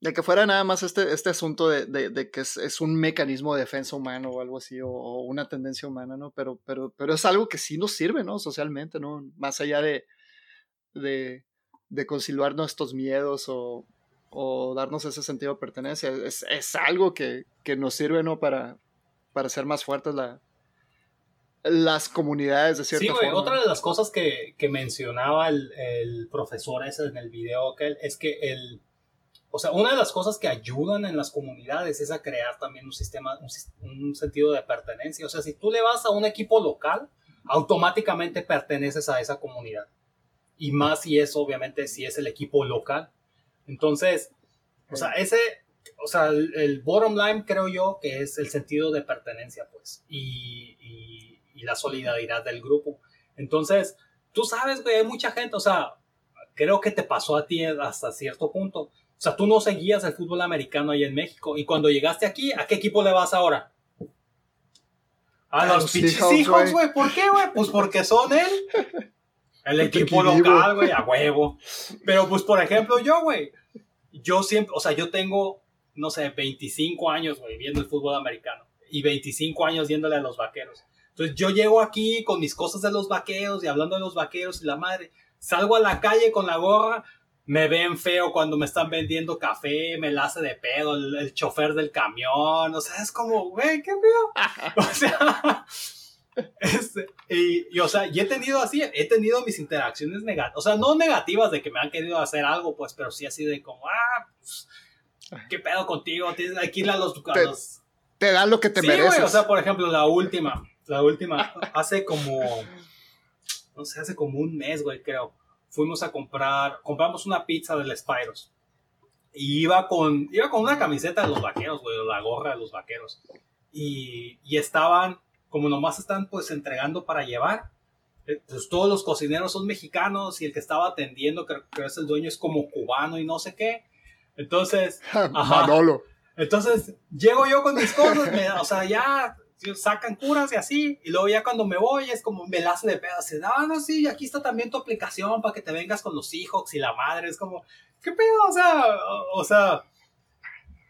de que fuera nada más este, este asunto de, de, que es, un mecanismo de defensa humano o algo así, o, una tendencia humana, ¿no? Pero, pero, pero es algo que sí nos sirve, ¿no? Socialmente, ¿no? Más allá de, de, de conciliar nuestros miedos o, o darnos ese sentido de pertenencia, es, es algo que, que nos sirve, ¿no? Para, para ser más fuertes la, las comunidades de cierta
sí, güey, otra de las cosas que, que mencionaba el, el, profesor ese en el video es que el, o sea, una de las cosas que ayudan en las comunidades es a crear también un sistema, un, sentido de pertenencia. O sea, si tú le vas a un equipo local, automáticamente perteneces a esa comunidad. Y más si es, obviamente, si es el equipo local. Entonces, o sea, ese, o sea, el, el, bottom line creo yo que es el sentido de pertenencia, pues. Y, y y la solidaridad del grupo. Entonces, tú sabes, güey, hay mucha gente, o sea, creo que te pasó a ti hasta cierto punto. O sea, tú no seguías el fútbol americano ahí en México. Y cuando llegaste aquí, ¿a qué equipo le vas ahora? A, los, Seahawks, güey. ¿Por qué, güey? Pues porque son él. El equipo local, güey, a huevo. Pero pues, por ejemplo, yo, güey. Yo siempre, o sea, yo tengo, no sé, 25 años, güey, viendo el fútbol americano. Y 25 años viéndole a los vaqueros. Entonces yo llego aquí con mis cosas de los vaqueros y hablando de los vaqueros y la madre, salgo a la calle con la gorra, me ven feo cuando me están vendiendo café, me la hace de pedo el, chofer del camión, o sea, es como, güey, qué feo. o sea, este, y, o sea, y he tenido así, he tenido mis interacciones negativas, o sea, no negativas de que me han querido hacer algo, pues, pero sí así de como, ah, pues, qué pedo contigo, tienes que ir a los...
te, dan lo que te sí, mereces.
o sea, por ejemplo, la última, la última, hace como, no sé, hace como un mes, güey, creo. Fuimos a comprar, compramos una pizza del Spyros. Y iba con, iba con una camiseta de los vaqueros, güey, la gorra de los vaqueros. Y, y estaban, como nomás están pues entregando para llevar. Eh, pues todos los cocineros son mexicanos y el que estaba atendiendo, creo que es el dueño, es como cubano y no sé qué. Entonces, Manolo. Entonces, llego yo con mis cosas, o sea, ya sacan curas y así, y luego ya cuando me voy es como me la hace de pedo, así, no, sí, aquí está también tu aplicación para que te vengas con los hijos y la madre, es como, ¿qué pedo? O sea, o, sea,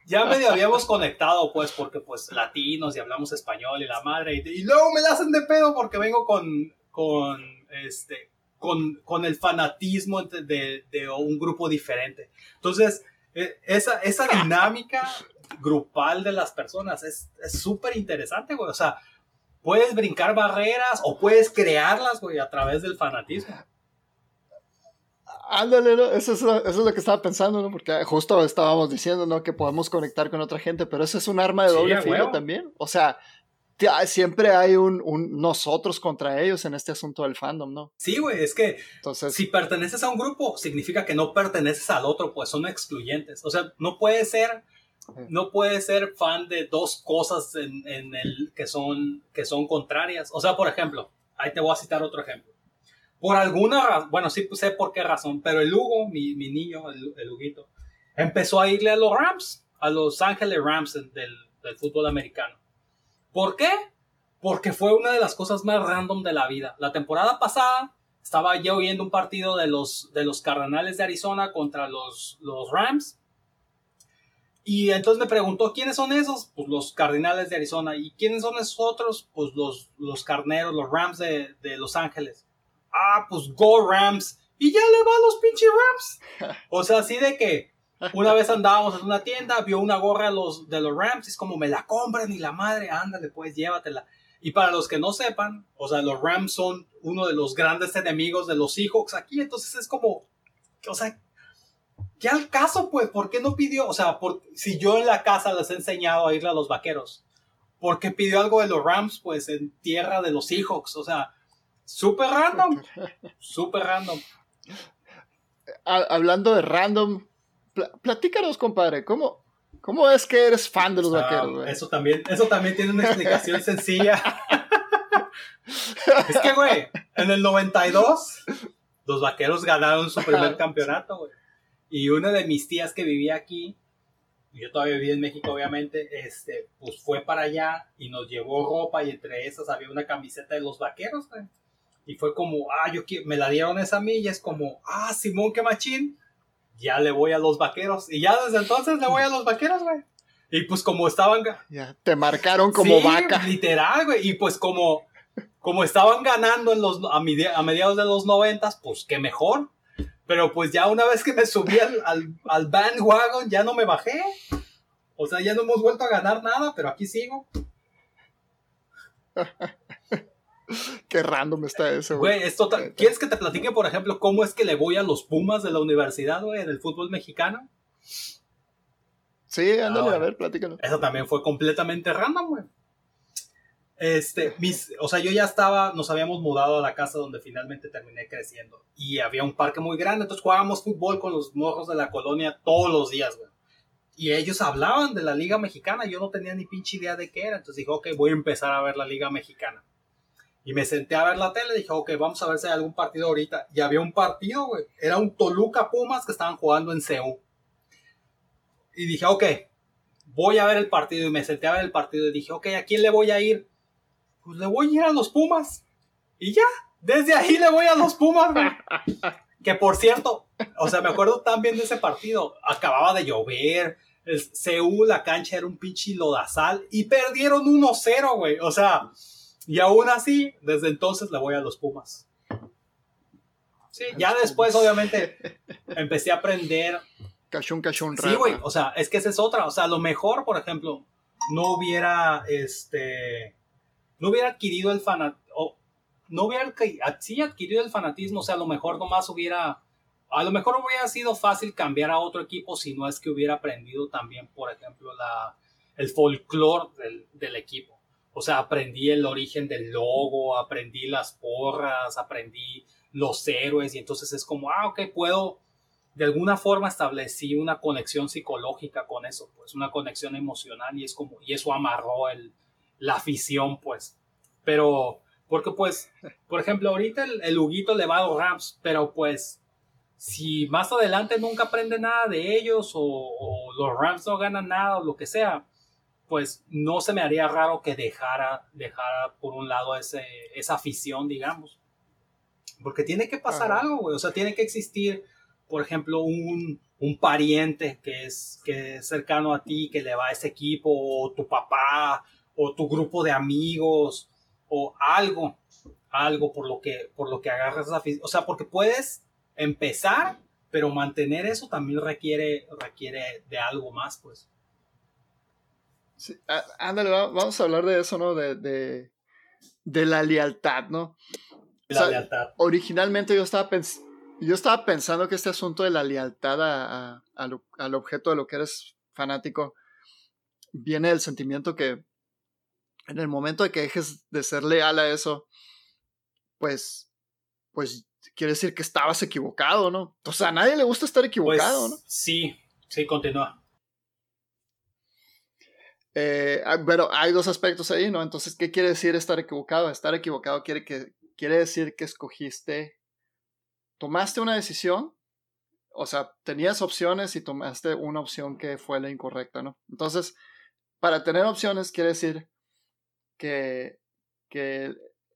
ya medio habíamos conectado, pues, porque pues latinos y hablamos español y la madre, y, luego me la hacen de pedo porque vengo con, con, este, con, con el fanatismo de, de un grupo diferente. Entonces, e, esa, esa dinámica grupal de las personas. Es súper interesante, güey. O sea, puedes brincar barreras o puedes crearlas, güey, a través del fanatismo.
Ándale, ¿no? Eso es, eso es, lo que estaba pensando, ¿no? Porque justo estábamos diciendo, ¿no? Que podemos conectar con otra gente, pero eso es un arma de doble filo también. O sea, siempre hay un, un, nosotros contra ellos en este asunto del fandom, ¿no?
Sí, güey, es que Entonces, si perteneces a un grupo, significa que no perteneces al otro, pues son excluyentes. O sea, no puede ser no puedes ser fan de dos cosas en, el que son, que son contrarias. O sea, por ejemplo, ahí te voy a citar otro ejemplo. Por alguna razón, bueno, sí sé por qué razón, pero el Hugo, mi, niño, el, el, Huguito, empezó a irle a los Rams, a los Ángeles Rams del, del fútbol americano. ¿Por qué? Porque fue una de las cosas más random de la vida. La temporada pasada estaba yo viendo un partido de los, de los Cardenales de Arizona contra los, los Rams y entonces me preguntó, ¿quiénes son esos? Pues los Cardinales de Arizona. ¿Y quiénes son esos otros? Pues los, los carneros, los Rams de, de Los Ángeles. Ah, pues Go Rams. Y ya le va a los pinches Rams. O sea, así de que una vez andábamos en una tienda, vio una gorra de los, de los Rams, y es como, me la compran y la madre, ándale, pues llévatela. Y para los que no sepan, o sea, los Rams son uno de los grandes enemigos de los Seahawks aquí, entonces es como, o sea, ¿Qué al caso, pues? ¿Por qué no pidió? O sea, por, si yo en la casa les he enseñado a ir a los vaqueros, ¿por qué pidió algo de los Rams, pues, en tierra de los Seahawks? O sea, súper random. Súper random.
Hablando de random, platícanos, compadre, ¿cómo, ¿cómo es que eres fan de los ah, vaqueros,
Eso también, eso también tiene una explicación sencilla. es que, güey, en el 92, los vaqueros ganaron su primer campeonato, güey. Y una de mis tías que vivía aquí, yo todavía vivía en México, obviamente, este, pues fue para allá y nos llevó ropa y entre esas había una camiseta de los vaqueros, güey. Y fue como, ah, yo me la dieron esa a mí y es como, ah, Simón, qué machín, ya le voy a los vaqueros. Y ya desde entonces le voy a los vaqueros, güey. Y pues como estaban...
Ya, te marcaron como vaca.
Literal, güey. Y pues como, como estaban ganando en los, a, a mediados de los noventas, pues qué mejor. Pero pues ya una vez que me subí al, al, al bandwagon, ya no me bajé. O sea, ya no hemos vuelto a ganar nada, pero aquí sigo.
Qué random está eso,
güey. es total. ¿Quieres que te platique, por ejemplo, cómo es que le voy a los Pumas de la universidad, güey, en el fútbol mexicano?
Sí, ándale, ah, a ver, platícanos.
Eso también fue completamente random, güey. Este, mis, o sea, yo ya estaba, nos habíamos mudado a la casa donde finalmente terminé creciendo. Y había un parque muy grande, entonces jugábamos fútbol con los morros de la colonia todos los días, güey. Y ellos hablaban de la Liga Mexicana, yo no tenía ni pinche idea de qué era. Entonces dije, ok, voy a empezar a ver la Liga Mexicana. Y me senté a ver la tele, dije, ok, vamos a ver si hay algún partido ahorita. Y había un partido, güey. Era un Toluca Pumas que estaban jugando en CEU. Y dije, ok, voy a ver el partido. Y me senté a ver el partido y dije, ok, ¿a quién le voy a ir? Pues le voy a ir a los Pumas. Y ya, desde ahí le voy a los Pumas, güey. que por cierto, o sea, me acuerdo también de ese partido. Acababa de llover. El Seúl, la cancha era un pinche lodazal. Y perdieron 1-0, güey. O sea, y aún así, desde entonces le voy a los Pumas. Sí, ya después, obviamente, empecé a aprender.
Cachón, cachón,
Sí, güey. O sea, es que esa es otra. O sea, a lo mejor, por ejemplo, no hubiera este no hubiera adquirido el fanatismo, no hubiera sí adquirido el fanatismo, o sea, a lo mejor nomás hubiera, a lo mejor hubiera sido fácil cambiar a otro equipo si no es que hubiera aprendido también, por ejemplo, la, el folclore del, del equipo. O sea, aprendí el origen del logo, aprendí las porras, aprendí los héroes y entonces es como, ah, ok, puedo, de alguna forma establecí una conexión psicológica con eso, pues una conexión emocional y es como, y eso amarró el, la afición, pues. Pero, porque pues, por ejemplo, ahorita el, el Huguito le va a los Rams, pero pues, si más adelante nunca aprende nada de ellos o, los Rams no ganan nada o lo que sea, pues no se me haría raro que dejara, dejara por un lado ese, esa afición, digamos. Porque tiene que pasar algo, güey. O sea, tiene que existir, por ejemplo, un, un pariente que es, que es cercano a ti, que le va a ese equipo, o tu papá, o tu grupo de amigos o algo, algo por lo que, por lo que agarras esa O sea, porque puedes empezar, pero mantener eso también requiere, requiere de algo más, pues.
Sí, ándale, vamos a hablar de eso, ¿no? De, de, de la lealtad, ¿no?
La lealtad.
Originalmente yo estaba, yo estaba pensando que este asunto de la lealtad a, al objeto de lo que eres fanático viene del sentimiento que en el momento de que dejes de ser leal a eso, pues, pues quiere decir que estabas equivocado, ¿no? O sea, a nadie le gusta estar equivocado,
pues,
¿no?
Sí, sí, continúa.
Eh, ah, pero hay dos aspectos ahí, ¿no? Entonces, ¿qué quiere decir estar equivocado? Estar equivocado quiere, que, quiere decir que escogiste, tomaste una decisión, o sea, tenías opciones y tomaste una opción que fue la incorrecta, ¿no? Entonces, para tener opciones quiere decir que, que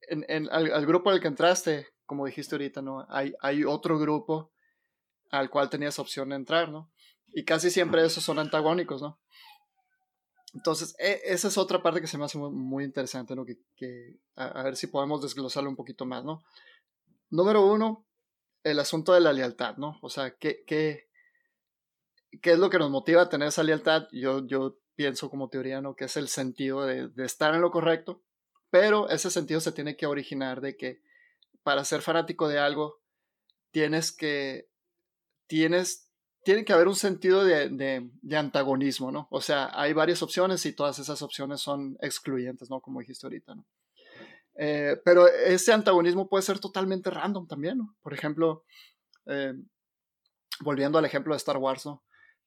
en, al, grupo al que entraste, como dijiste ahorita, ¿no? Hay, hay otro grupo al cual tenías opción de entrar, ¿no? Y casi siempre esos son antagónicos, ¿no? Entonces, e, esa es otra parte que se me hace muy, interesante, ¿no? Que, que a, ver si podemos desglosarlo un poquito más, ¿no? Número uno, el asunto de la lealtad, ¿no? O sea, ¿qué, qué, qué es lo que nos motiva a tener esa lealtad? Yo, yo pienso como teoría, ¿no? Que es el sentido de, estar en lo correcto, pero ese sentido se tiene que originar de que para ser fanático de algo tienes que, tienes, tiene que haber un sentido de, de, antagonismo, ¿no? O sea, hay varias opciones y todas esas opciones son excluyentes, ¿no? Como dijiste ahorita, ¿no? Eh, pero ese antagonismo puede ser totalmente random también, ¿no? Por ejemplo, eh, volviendo al ejemplo de Star Wars, ¿no?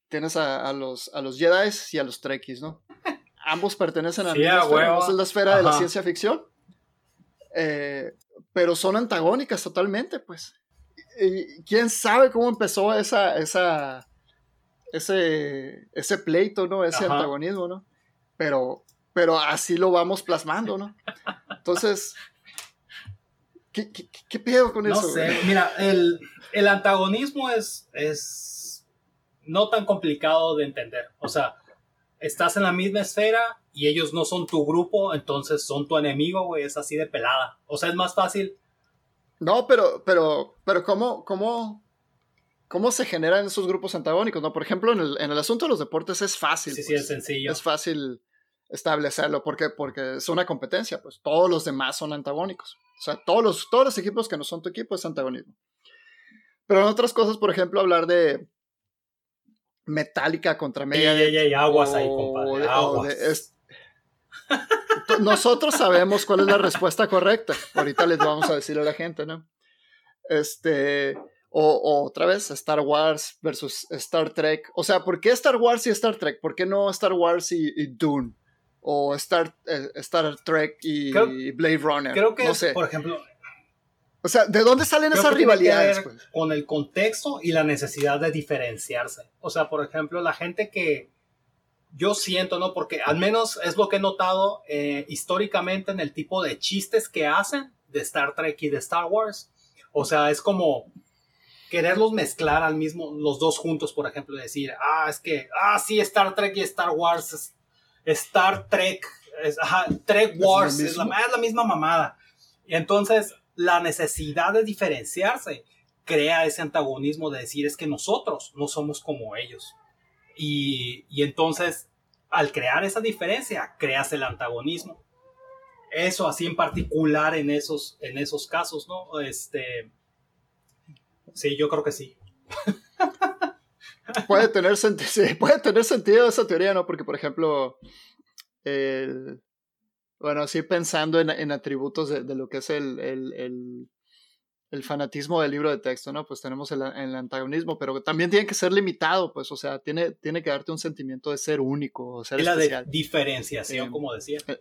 Tienes a, los, a los Jedi y a los Trekkies, ¿no? Ambos pertenecen a la esfera de la ciencia ficción. Eh, pero son antagónicas totalmente, pues. Y, ¿Quién sabe cómo empezó esa, esa, ese, ese pleito, ¿no? Ese antagonismo, ¿no? Pero, pero así lo vamos plasmando, ¿no? Entonces, ¿qué, qué, pedo con eso?
No sé, mira, el, el antagonismo es, es no tan complicado de entender. O sea, estás en la misma esfera y ellos no son tu grupo, entonces son tu enemigo, güey, es así de pelada. O sea, es más fácil.
No, pero, pero, pero, ¿cómo, cómo, cómo se generan esos grupos antagónicos? ¿no? Por ejemplo, en el, en el asunto de los deportes es fácil.
Sí, sí, es pues. sencillo.
Es fácil establecerlo. ¿Por qué? Porque es una competencia, pues todos los demás son antagónicos. O sea, todos los, todos los equipos que no son tu equipo es antagonismo. Pero en otras cosas, por ejemplo, hablar de, Metallica contra Megadeth.
Y, aguas ahí, compadre. Aguas.
Nosotros sabemos cuál es la respuesta correcta. Ahorita les vamos a decir a la gente, ¿no? Este. O, otra vez, Star Wars versus Star Trek. O sea, ¿por qué Star Wars y Star Trek? ¿Por qué no Star Wars y, Dune? O Star, eh, Star Trek y Blade Runner.
Creo que,
no sé.
por ejemplo,
o sea, ¿de dónde salen esas rivalidades?
Pues? Con el contexto y la necesidad de diferenciarse. O sea, por ejemplo, la gente que yo siento, ¿no? Porque al menos es lo que he notado eh, históricamente en el tipo de chistes que hacen de Star Trek y de Star Wars. O sea, es como quererlos mezclar al mismo, los dos juntos, por ejemplo, decir, ah, es que, ah, sí, Star Trek y Star Wars, Star Trek, es, ajá, Trek Wars, es, la, es la misma mamada. Y entonces la necesidad de diferenciarse crea ese antagonismo de decir es que nosotros no somos como ellos. Y, entonces, al crear esa diferencia, creas el antagonismo. Eso así en particular en esos, en esos casos, ¿no? Este, sí, yo creo que sí.
puede, tener puede tener sentido esa teoría, ¿no? Porque, por ejemplo, el, bueno, así pensando en, atributos de, lo que es el, el, fanatismo del libro de texto, ¿no? Pues tenemos el, antagonismo, pero también tiene que ser limitado, pues, o sea, tiene, tiene que darte un sentimiento de ser único, ser
la de diferenciación, como decía. Eh,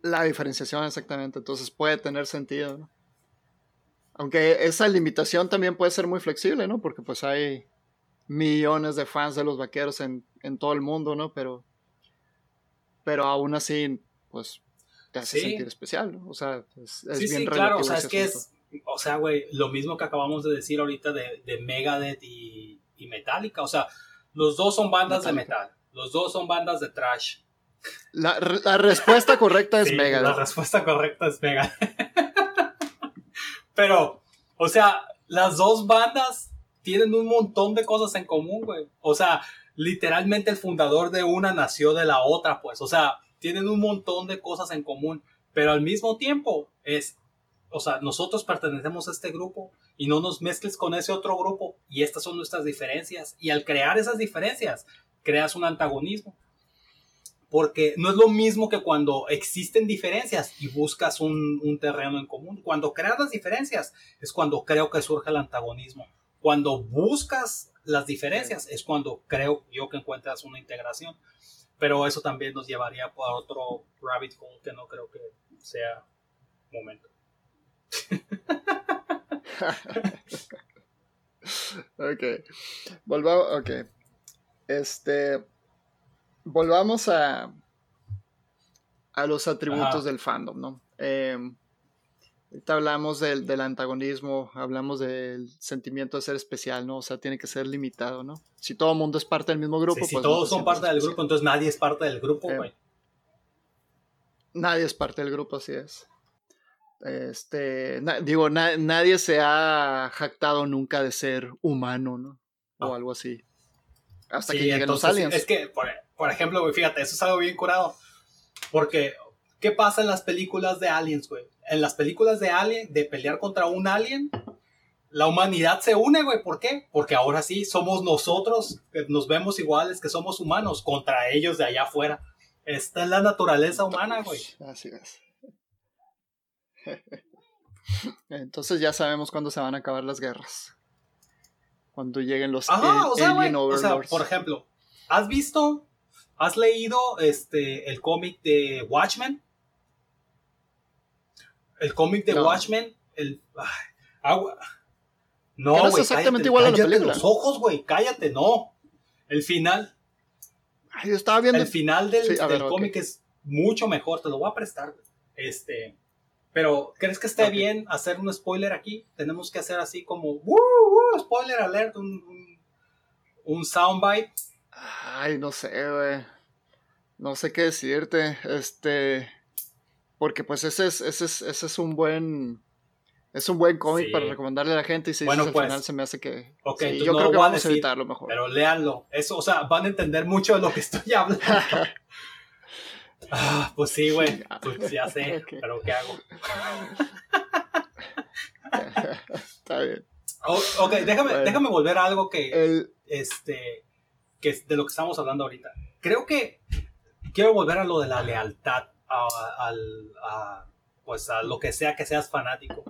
la diferenciación, exactamente, entonces puede tener sentido, ¿no? Aunque esa limitación también puede ser muy flexible, ¿no? Porque pues hay millones de fans de los vaqueros en, en todo el mundo, ¿no? Pero pero aún así, pues te hace sentir especial, ¿no? O sea, es,
sí, bien sí, claro, o sea, es que es, o sea, güey, lo mismo que acabamos de decir ahorita de, de Megadeth y, y, Metallica, o sea, los dos son bandas de metal, los dos son bandas de trash.
La, la respuesta correcta es Megadeth.
La respuesta correcta es Megadeth. Pero, o sea, las dos bandas tienen un montón de cosas en común, güey. O sea, literalmente el fundador de una nació de la otra, pues, o sea, tienen un montón de cosas en común, pero al mismo tiempo es, o sea, nosotros pertenecemos a este grupo y no nos mezcles con ese otro grupo y estas son nuestras diferencias y al crear esas diferencias creas un antagonismo. Porque no es lo mismo que cuando existen diferencias y buscas un, un terreno en común. Cuando creas las diferencias es cuando creo que surge el antagonismo. Cuando buscas las diferencias es cuando creo yo que encuentras una integración. Pero eso también nos llevaría por otro rabbit hole que no creo que sea momento.
ok. Volvamos, ok. Este. Volvamos a. A los atributos del fandom, ¿no? Eh, Ahorita hablamos del, del, antagonismo, hablamos del sentimiento de ser especial, ¿no? O sea, tiene que ser limitado, ¿no? Si todo el mundo es parte del mismo grupo,
si
pues
todos son parte del grupo, entonces nadie es parte del grupo, eh, güey.
nadie es parte del grupo, así es. Este, digo, nadie se ha jactado nunca de ser humano, ¿no? O algo así. Hasta que lleguen los aliens.
Es que, por, por ejemplo, güey, fíjate, eso es algo bien curado. Porque, ¿qué pasa en las películas de aliens, güey? en las películas de Alien, de pelear contra un alien, la humanidad se une, güey. ¿Por qué? Porque ahora sí somos nosotros, nos vemos iguales, que somos humanos, contra ellos de allá afuera. Esta es la naturaleza humana, güey.
Así es. Entonces ya sabemos cuándo se van a acabar las guerras. Cuando lleguen los
alien o sea, por ejemplo, ¿has visto, has leído este el cómic de Watchmen? El cómic de Watchmen, el... agua. No,
es exactamente
cállate,
igual a la película.
los ojos, güey, cállate, no. El final,
Ay, yo estaba viendo.
el final del,
Sí,
cómic es mucho mejor, te lo voy a prestar, güey. Este, pero ¿crees que esté bien hacer un spoiler aquí? Tenemos que hacer así como, "Woo, woo, spoiler alert, un, un, un soundbite.
Ay, no sé, güey. No sé qué decirte. Este. Porque pues ese es, ese es, ese es un buen. Es un buen cómic
Sí.
para recomendarle a la gente. Y si
Bueno,
dices al
pues.
final se me hace que.
Ok,
sí, yo
no
creo que
a
vamos a evitarlo mejor.
Pero léanlo. Eso, o sea, van a entender mucho de lo que estoy hablando. Ah, pues sí, güey. Pues ya sé, pero ¿qué hago?
Está bien.
O- ok, déjame,
Bueno.
déjame volver a algo que,
El,
este, que es de lo que estamos hablando ahorita. Creo que quiero volver a lo de la lealtad a, pues lo que sea que seas fanático.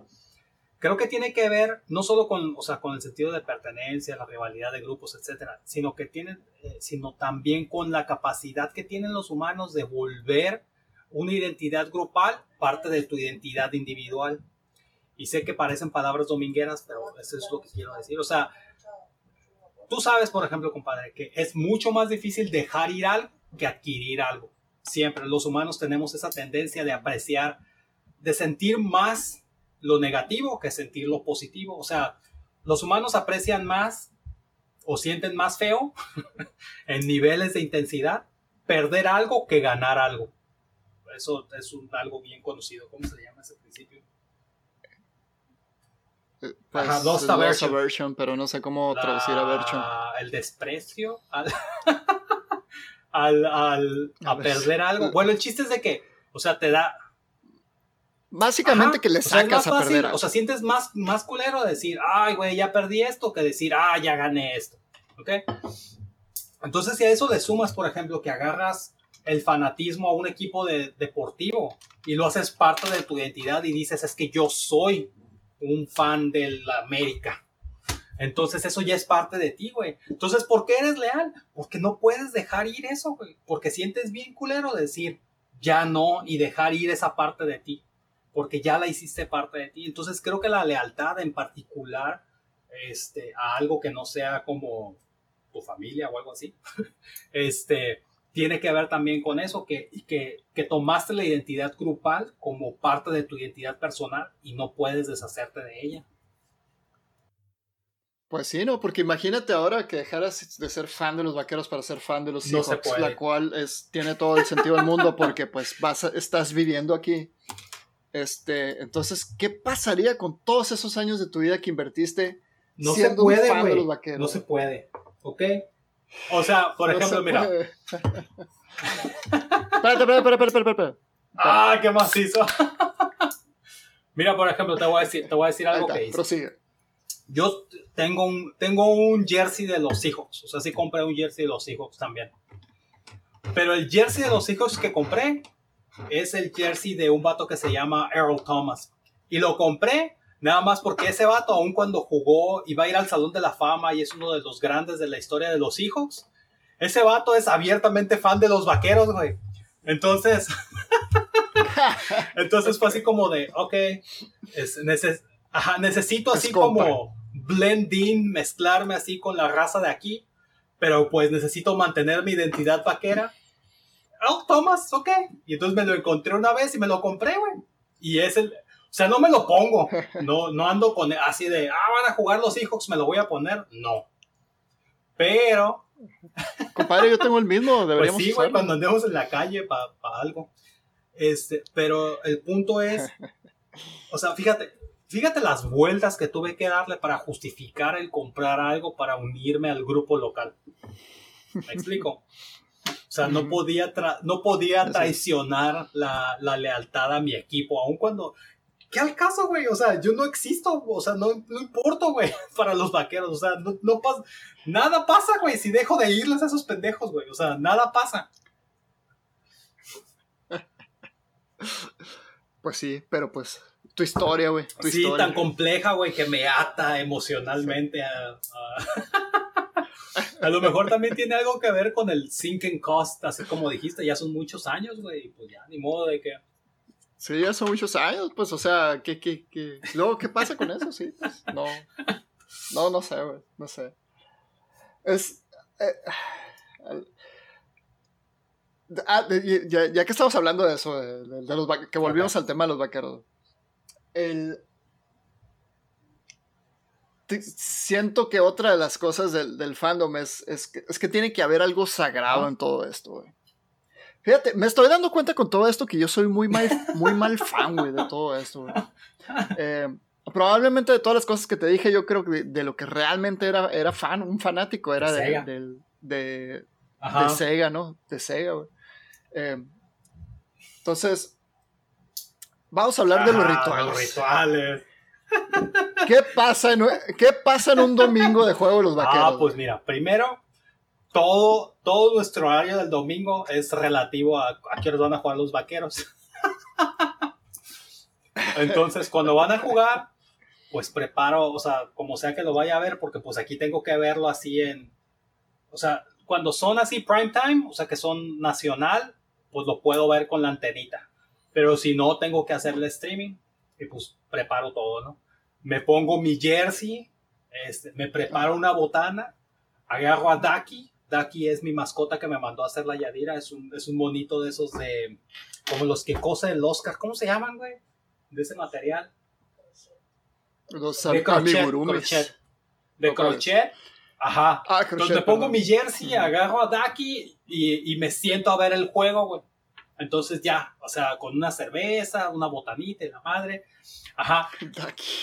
Creo que tiene que ver no solo con, o sea, con el sentido de pertenencia, la rivalidad de grupos, etcétera, sino que tiene, eh, sino también con la capacidad que tienen los humanos de volver una identidad grupal parte de tu identidad individual. Y sé que parecen palabras domingueras, pero eso es lo que quiero decir. O sea, tú sabes, por ejemplo, compadre, que es mucho más difícil dejar ir algo que adquirir algo. Siempre los humanos tenemos esa tendencia de apreciar, de sentir más lo negativo que sentir lo positivo. O sea, los humanos aprecian más o sienten más feo en niveles de intensidad perder algo que ganar algo. Eso es un, algo bien conocido. ¿Cómo se le llama ese principio?
pues,
Ajá,
es
lost
lost
aversion.
aversion, pero no sé cómo traducir
La-. El desprecio al, al, al- a perder algo. Bueno, el chiste es de que, o sea, te da.
Básicamente
Ajá,
que le
o sea,
sacas a
fácil,
perder. algo.
O sea, sientes más, más culero decir, ay, güey, ya perdí esto, que decir, ah, ya gané esto. ¿Ok? Entonces, si a eso le sumas, por ejemplo, que agarras el fanatismo a un equipo de, deportivo y lo haces parte de tu identidad y dices, es que yo soy un fan del América. Entonces eso ya es parte de ti, güey. Entonces, ¿por qué eres leal? Porque no puedes dejar ir eso, güey. Porque sientes bien culero decir ya no y dejar ir esa parte de ti. Porque ya la hiciste parte de ti. Entonces creo que la lealtad en particular este, a algo que no sea como tu familia o algo así, este, tiene que ver también con eso, que, que, que tomaste la identidad grupal como parte de tu identidad personal y no puedes deshacerte de ella.
Pues sí, ¿no? Porque imagínate ahora que dejaras de ser fan de los vaqueros para ser fan de los
No se
Seahawks, la cual es, tiene todo el sentido del mundo porque pues vas a- estás viviendo aquí. Este, entonces, ¿qué pasaría con todos esos años de tu vida que invertiste
No se
siendo un
puede,
fan de los vaqueros?
No se puede, ¿ok? O sea, por
No
ejemplo,
se
mira,
espérate, espérate, espérate, espérate, espérate.
¡ah, qué macizo! mira, por ejemplo, te voy a decir, te voy a decir algo
está,
que hice.
prosigue.
Yo tengo un, tengo un jersey de los Seahawks. O sea, sí compré un jersey de los Seahawks también. Pero el jersey de los Seahawks que compré es el jersey de un vato que se llama Earl Thomas. Y lo compré nada más porque ese vato, aun cuando jugó, iba a ir al Salón de la Fama y es uno de los grandes de la historia de los Seahawks. Ese vato es abiertamente fan de los vaqueros, güey. Entonces, entonces fue así como de, ok, es- neces- ajá, necesito
Es
así como blend in, mezclarme así con la raza de aquí, pero pues necesito mantener mi identidad vaquera. Oh, Thomas, ok. Y entonces me lo encontré una vez y me lo compré, güey. Y es el, o sea, no me lo pongo, no, no ando con así de, ah, van a jugar los Seahawks, me lo voy a poner, no. Pero,
Compadre, yo tengo el mismo,
pues
deberíamos
sí, güey, cuando andemos en la calle para algo. Este, pero el punto es, o sea, fíjate, fíjate las vueltas que tuve que darle para justificar el comprar algo para unirme al grupo local. ¿Me explico? O sea, no podía, tra- no podía traicionar la, la lealtad a mi equipo, aun cuando... ¿Qué al caso, güey? O sea, yo no existo, o sea, no, no importo, güey, para los vaqueros. O sea, no, no pasa... Nada pasa, güey, si dejo de irles a esos pendejos, güey. O sea, nada pasa.
Pues sí, pero pues tu historia, güey.
Sí,
historia.
tan compleja, güey, que me ata emocionalmente a... a- A lo mejor también tiene algo que ver con el sinking cost, así como dijiste, ya son muchos años, güey, pues ya, ni modo de que...
Sí, ya son muchos años, pues, o sea, ¿qué, qué, qué? Luego, ¿qué pasa con eso? Sí, pues, no. No, no sé, güey. No sé. Es. Eh, ah, ya, que estamos hablando de eso, de, los que volvimos al tema de los vaqueros. El, siento que otra de las cosas del, fandom es, es, que, tiene que haber algo sagrado en todo esto, güey. Fíjate, me estoy dando cuenta con todo esto que yo soy muy mal, muy mal fan, güey, de todo esto, güey. Eh, probablemente de todas las cosas que te dije, yo creo que de, lo que realmente era, era fan, un fanático, era de, de, Sega, ¿no? De Sega, güey. Eh, entonces, vamos a hablar de los rituales. Los rituales. ¿Qué pasa, en, ¿Qué pasa en un domingo de juego de los vaqueros?
Ah, pues mira, primero, todo, todo nuestro horario del domingo es relativo a a qué van a jugar los vaqueros. Entonces, cuando van a jugar, pues preparo, o sea, como sea que lo vaya a ver, porque pues aquí tengo que verlo así en, o sea, cuando son así prime time, o sea, que son nacional, pues lo puedo ver con la antenita. Pero si no, tengo que hacerle streaming y pues preparo todo, ¿no? Me pongo mi jersey, este, me preparo una botana, agarro a Daki. Daki es mi mascota que me mandó a hacer la Yadira. Es un, es un monito de esos de. como los que cose el Oscar. ¿Cómo se llaman, güey? De ese material.
Los de crochet.
De crochet. Ajá. Ah, Entonces pongo mi jersey, agarro a Daki y, y me siento a ver el juego, güey. Entonces ya, o sea, con una cerveza, una botanita y la madre. Ajá.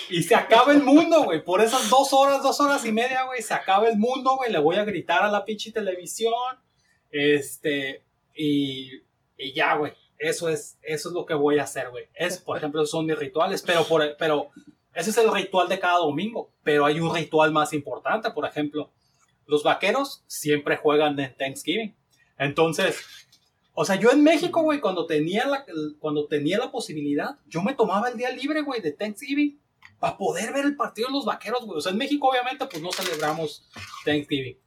Y se acaba el mundo, güey. Por esas dos horas, dos horas y media, güey, se acaba el mundo, güey. Le voy a gritar a la pinche televisión. Este, y, y ya, güey. Eso es, eso es lo que voy a hacer, güey. Es, por ejemplo, son mis rituales, pero, por, pero ese es el ritual de cada domingo. Pero hay un ritual más importante, por ejemplo. Los vaqueros siempre juegan en Thanksgiving. Entonces, o sea, yo en México, güey, cuando tenía la, cuando tenía la posibilidad, yo me tomaba el día libre, güey, de Thanksgiving para poder ver el partido de los vaqueros, güey. O sea, en México, obviamente, pues no celebramos Thanksgiving.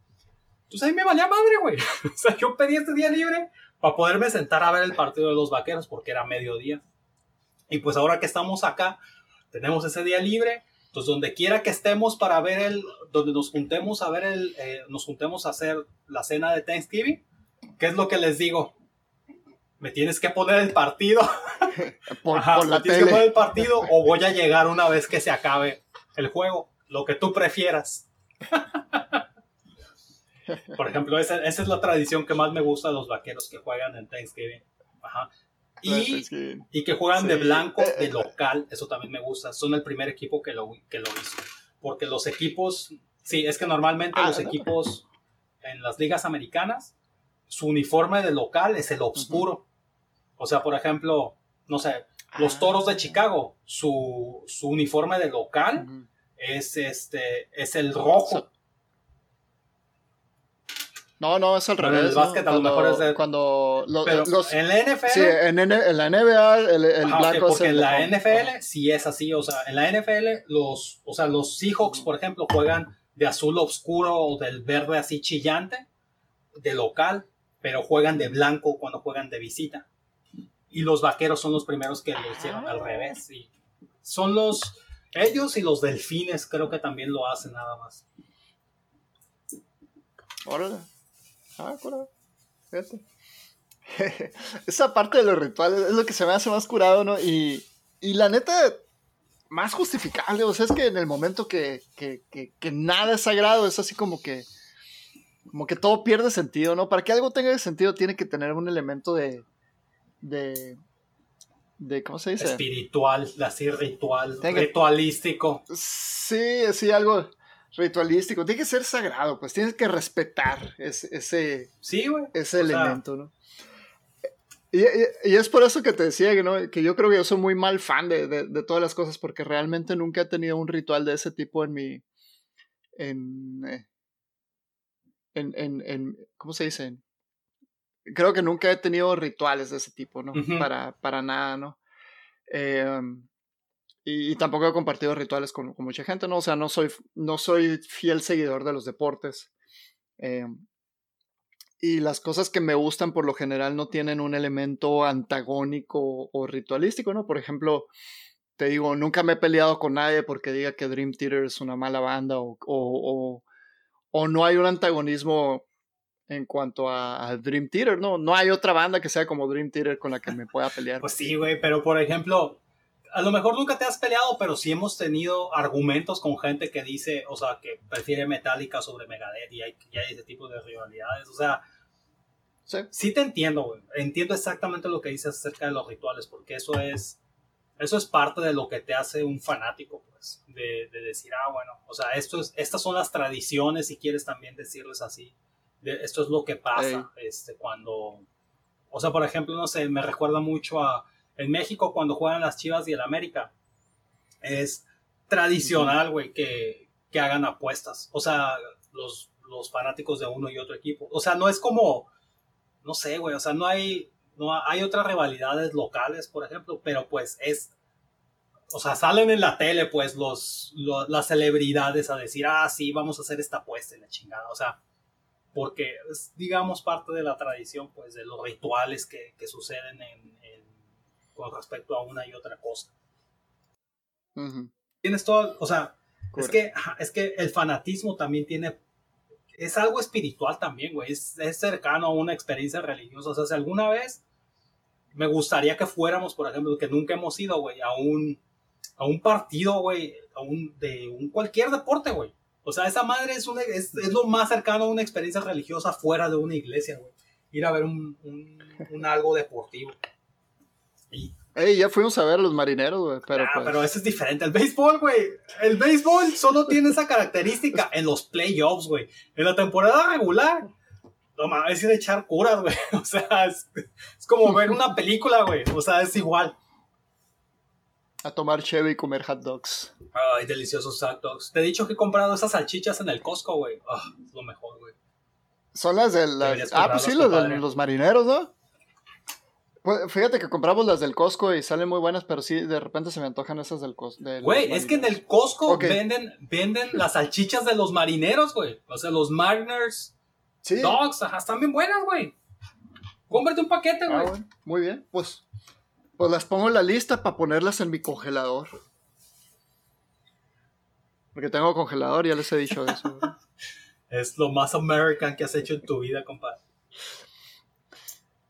Entonces ahí me valía madre, güey. O sea, yo pedí este día libre para poderme sentar a ver el partido de los vaqueros porque era mediodía. Y pues ahora que estamos acá, tenemos ese día libre. Entonces, donde quiera que estemos para ver el, donde nos juntemos a ver el, eh, nos juntemos a hacer la cena de Thanksgiving, ¿qué es lo que les digo? Me tienes que poner el partido. por, me tienes que poner el partido o voy a llegar una vez que se acabe el juego. Lo que tú prefieras. por ejemplo, esa, es la tradición que más me gusta de los vaqueros que juegan en Thanksgiving. Ajá. Y, y, que juegan de blanco, eh, de eh, local, eso también me gusta. Son el primer equipo que lo, que lo hizo. Porque los equipos, sí, es que normalmente ah, los equipos en las ligas americanas, su uniforme de local es el oscuro. O sea, por ejemplo, no sé, los toros de ah. Chicago, su, uniforme de local es este es el rojo.
No, no, es al revés. el básquet a lo mejor es de. Cuando
en la NFL.
Sí, en, la NBA, el, el blanco
porque en la NFL sí es así. O sea, en la NFL, los, o sea, los Seahawks, por ejemplo, juegan de azul oscuro o del verde así chillante, de local, pero juegan de blanco cuando juegan de visita y los vaqueros son los primeros que lo hicieron al ah. revés. Y son los, ellos y los delfines creo que también lo hacen nada más.
Órale. Ah, Fíjate. Esa parte de los rituales es lo que se me hace más curado, ¿no? Y, y la neta, más justificable. O sea, es que en el momento que, que, que, nada es sagrado, es así como que. Como que todo pierde sentido, ¿no? Para que algo tenga sentido, tiene que tener un elemento de, de, de ¿cómo se dice?
Espiritual, así ritual, ritualístico.
Sí, sí, algo ritualístico. Tiene que ser sagrado, pues tienes que respetar ese, ese,
sí,
ese elemento, ¿no? Y, es por eso que te decía que, ¿no? que yo creo que yo soy muy mal fan de, de, todas las cosas, porque realmente nunca he tenido un ritual de ese tipo en mi. En, eh, en, en, en ¿Cómo se dice? Creo que nunca he tenido rituales de ese tipo, ¿no? para, para nada, ¿no? Em, y, tampoco he compartido rituales con, con, mucha gente, ¿no? O sea, no soy, no soy fiel seguidor de los deportes. Em, y las cosas que me gustan por lo general no tienen un elemento antagónico o ritualístico, ¿no? Por ejemplo, te digo, nunca me he peleado con nadie porque diga que Dream Theater es una mala banda o, o, o, no hay un antagonismo en cuanto a, Dream Theater, ¿no? No hay otra banda que sea como Dream Theater con la que me pueda pelear.
Pues sí, güey, pero por ejemplo, a lo mejor nunca te has peleado, pero sí hemos tenido argumentos con gente que dice, o sea, que prefiere Metallica sobre Megadeth y hay, y hay ese tipo de rivalidades. O sea, sí, sí te entiendo, güey. Entiendo exactamente lo que dices acerca de los rituales, porque eso es, eso es parte de lo que te hace un fanático, pues, de, de decir, ah, bueno, o sea, esto es, estas son las tradiciones, si quieres también decirles así. Esto es lo que pasa este, cuando, o sea, por ejemplo, no sé, me recuerda mucho a en México cuando juegan las Chivas y el América. Es tradicional, güey, que, que, hagan apuestas. O sea, los, los fanáticos de uno y otro equipo. O sea, no es como, no sé, güey, o sea, no hay, no hay otras rivalidades locales, por ejemplo, pero pues es, o sea, salen en la tele, pues, los, las celebridades a decir, ah, sí, vamos a hacer esta apuesta en la chingada. O sea, porque es, digamos, parte de la tradición, pues, de los rituales que, que suceden en, con respecto a una y otra cosa. Tienes todo, o sea, es que, es que el fanatismo también tiene, es algo espiritual también, güey, es, cercano a una experiencia religiosa. O sea, si alguna vez me gustaría que fuéramos, por ejemplo, que nunca hemos ido, güey, a un, a un partido, güey, a un, de un cualquier deporte, güey. O sea, esa madre es, es, es, lo más cercano a una experiencia religiosa fuera de una iglesia, güey. Ir a ver un, un algo deportivo.
Ey, ya fuimos a ver a los marineros, güey. Pero,
ah, pues pero eso es diferente. El béisbol, güey. El béisbol solo tiene esa característica en los playoffs, güey. En la temporada regular. No mames, es ir a echar curas, güey. O sea, es, como ver una película, güey. O sea, es igual.
A tomar cheve y comer hot dogs.
Ay, deliciosos hot dogs. Te he dicho que he comprado esas salchichas en el Costco, güey. Ah, es lo mejor, güey.
Son las de las. Ah, pues sí, los de los marineros, ¿no? Pues, fíjate que compramos las del Costco y salen muy buenas, pero sí, de repente se me antojan esas del Costco.
Güey, es que en el Costco venden, venden las salchichas de los marineros, güey. O sea, los Mariners Dogs, ajá, están bien buenas, güey. Cómprate un paquete, ah, güey.
muy bien, pues, pues las pongo en la lista para ponerlas en mi congelador. Porque tengo congelador, ya les he dicho eso.
es lo más American que has hecho en tu vida, compadre.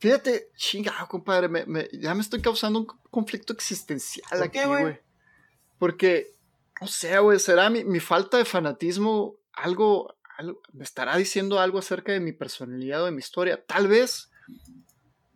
Fíjate, chingado, compadre, ya me estoy causando un conflicto existencial aquí, güey. Porque, no sé, güey, será mi, falta de fanatismo algo, algo, me estará diciendo algo acerca de mi personalidad o de mi historia. Tal vez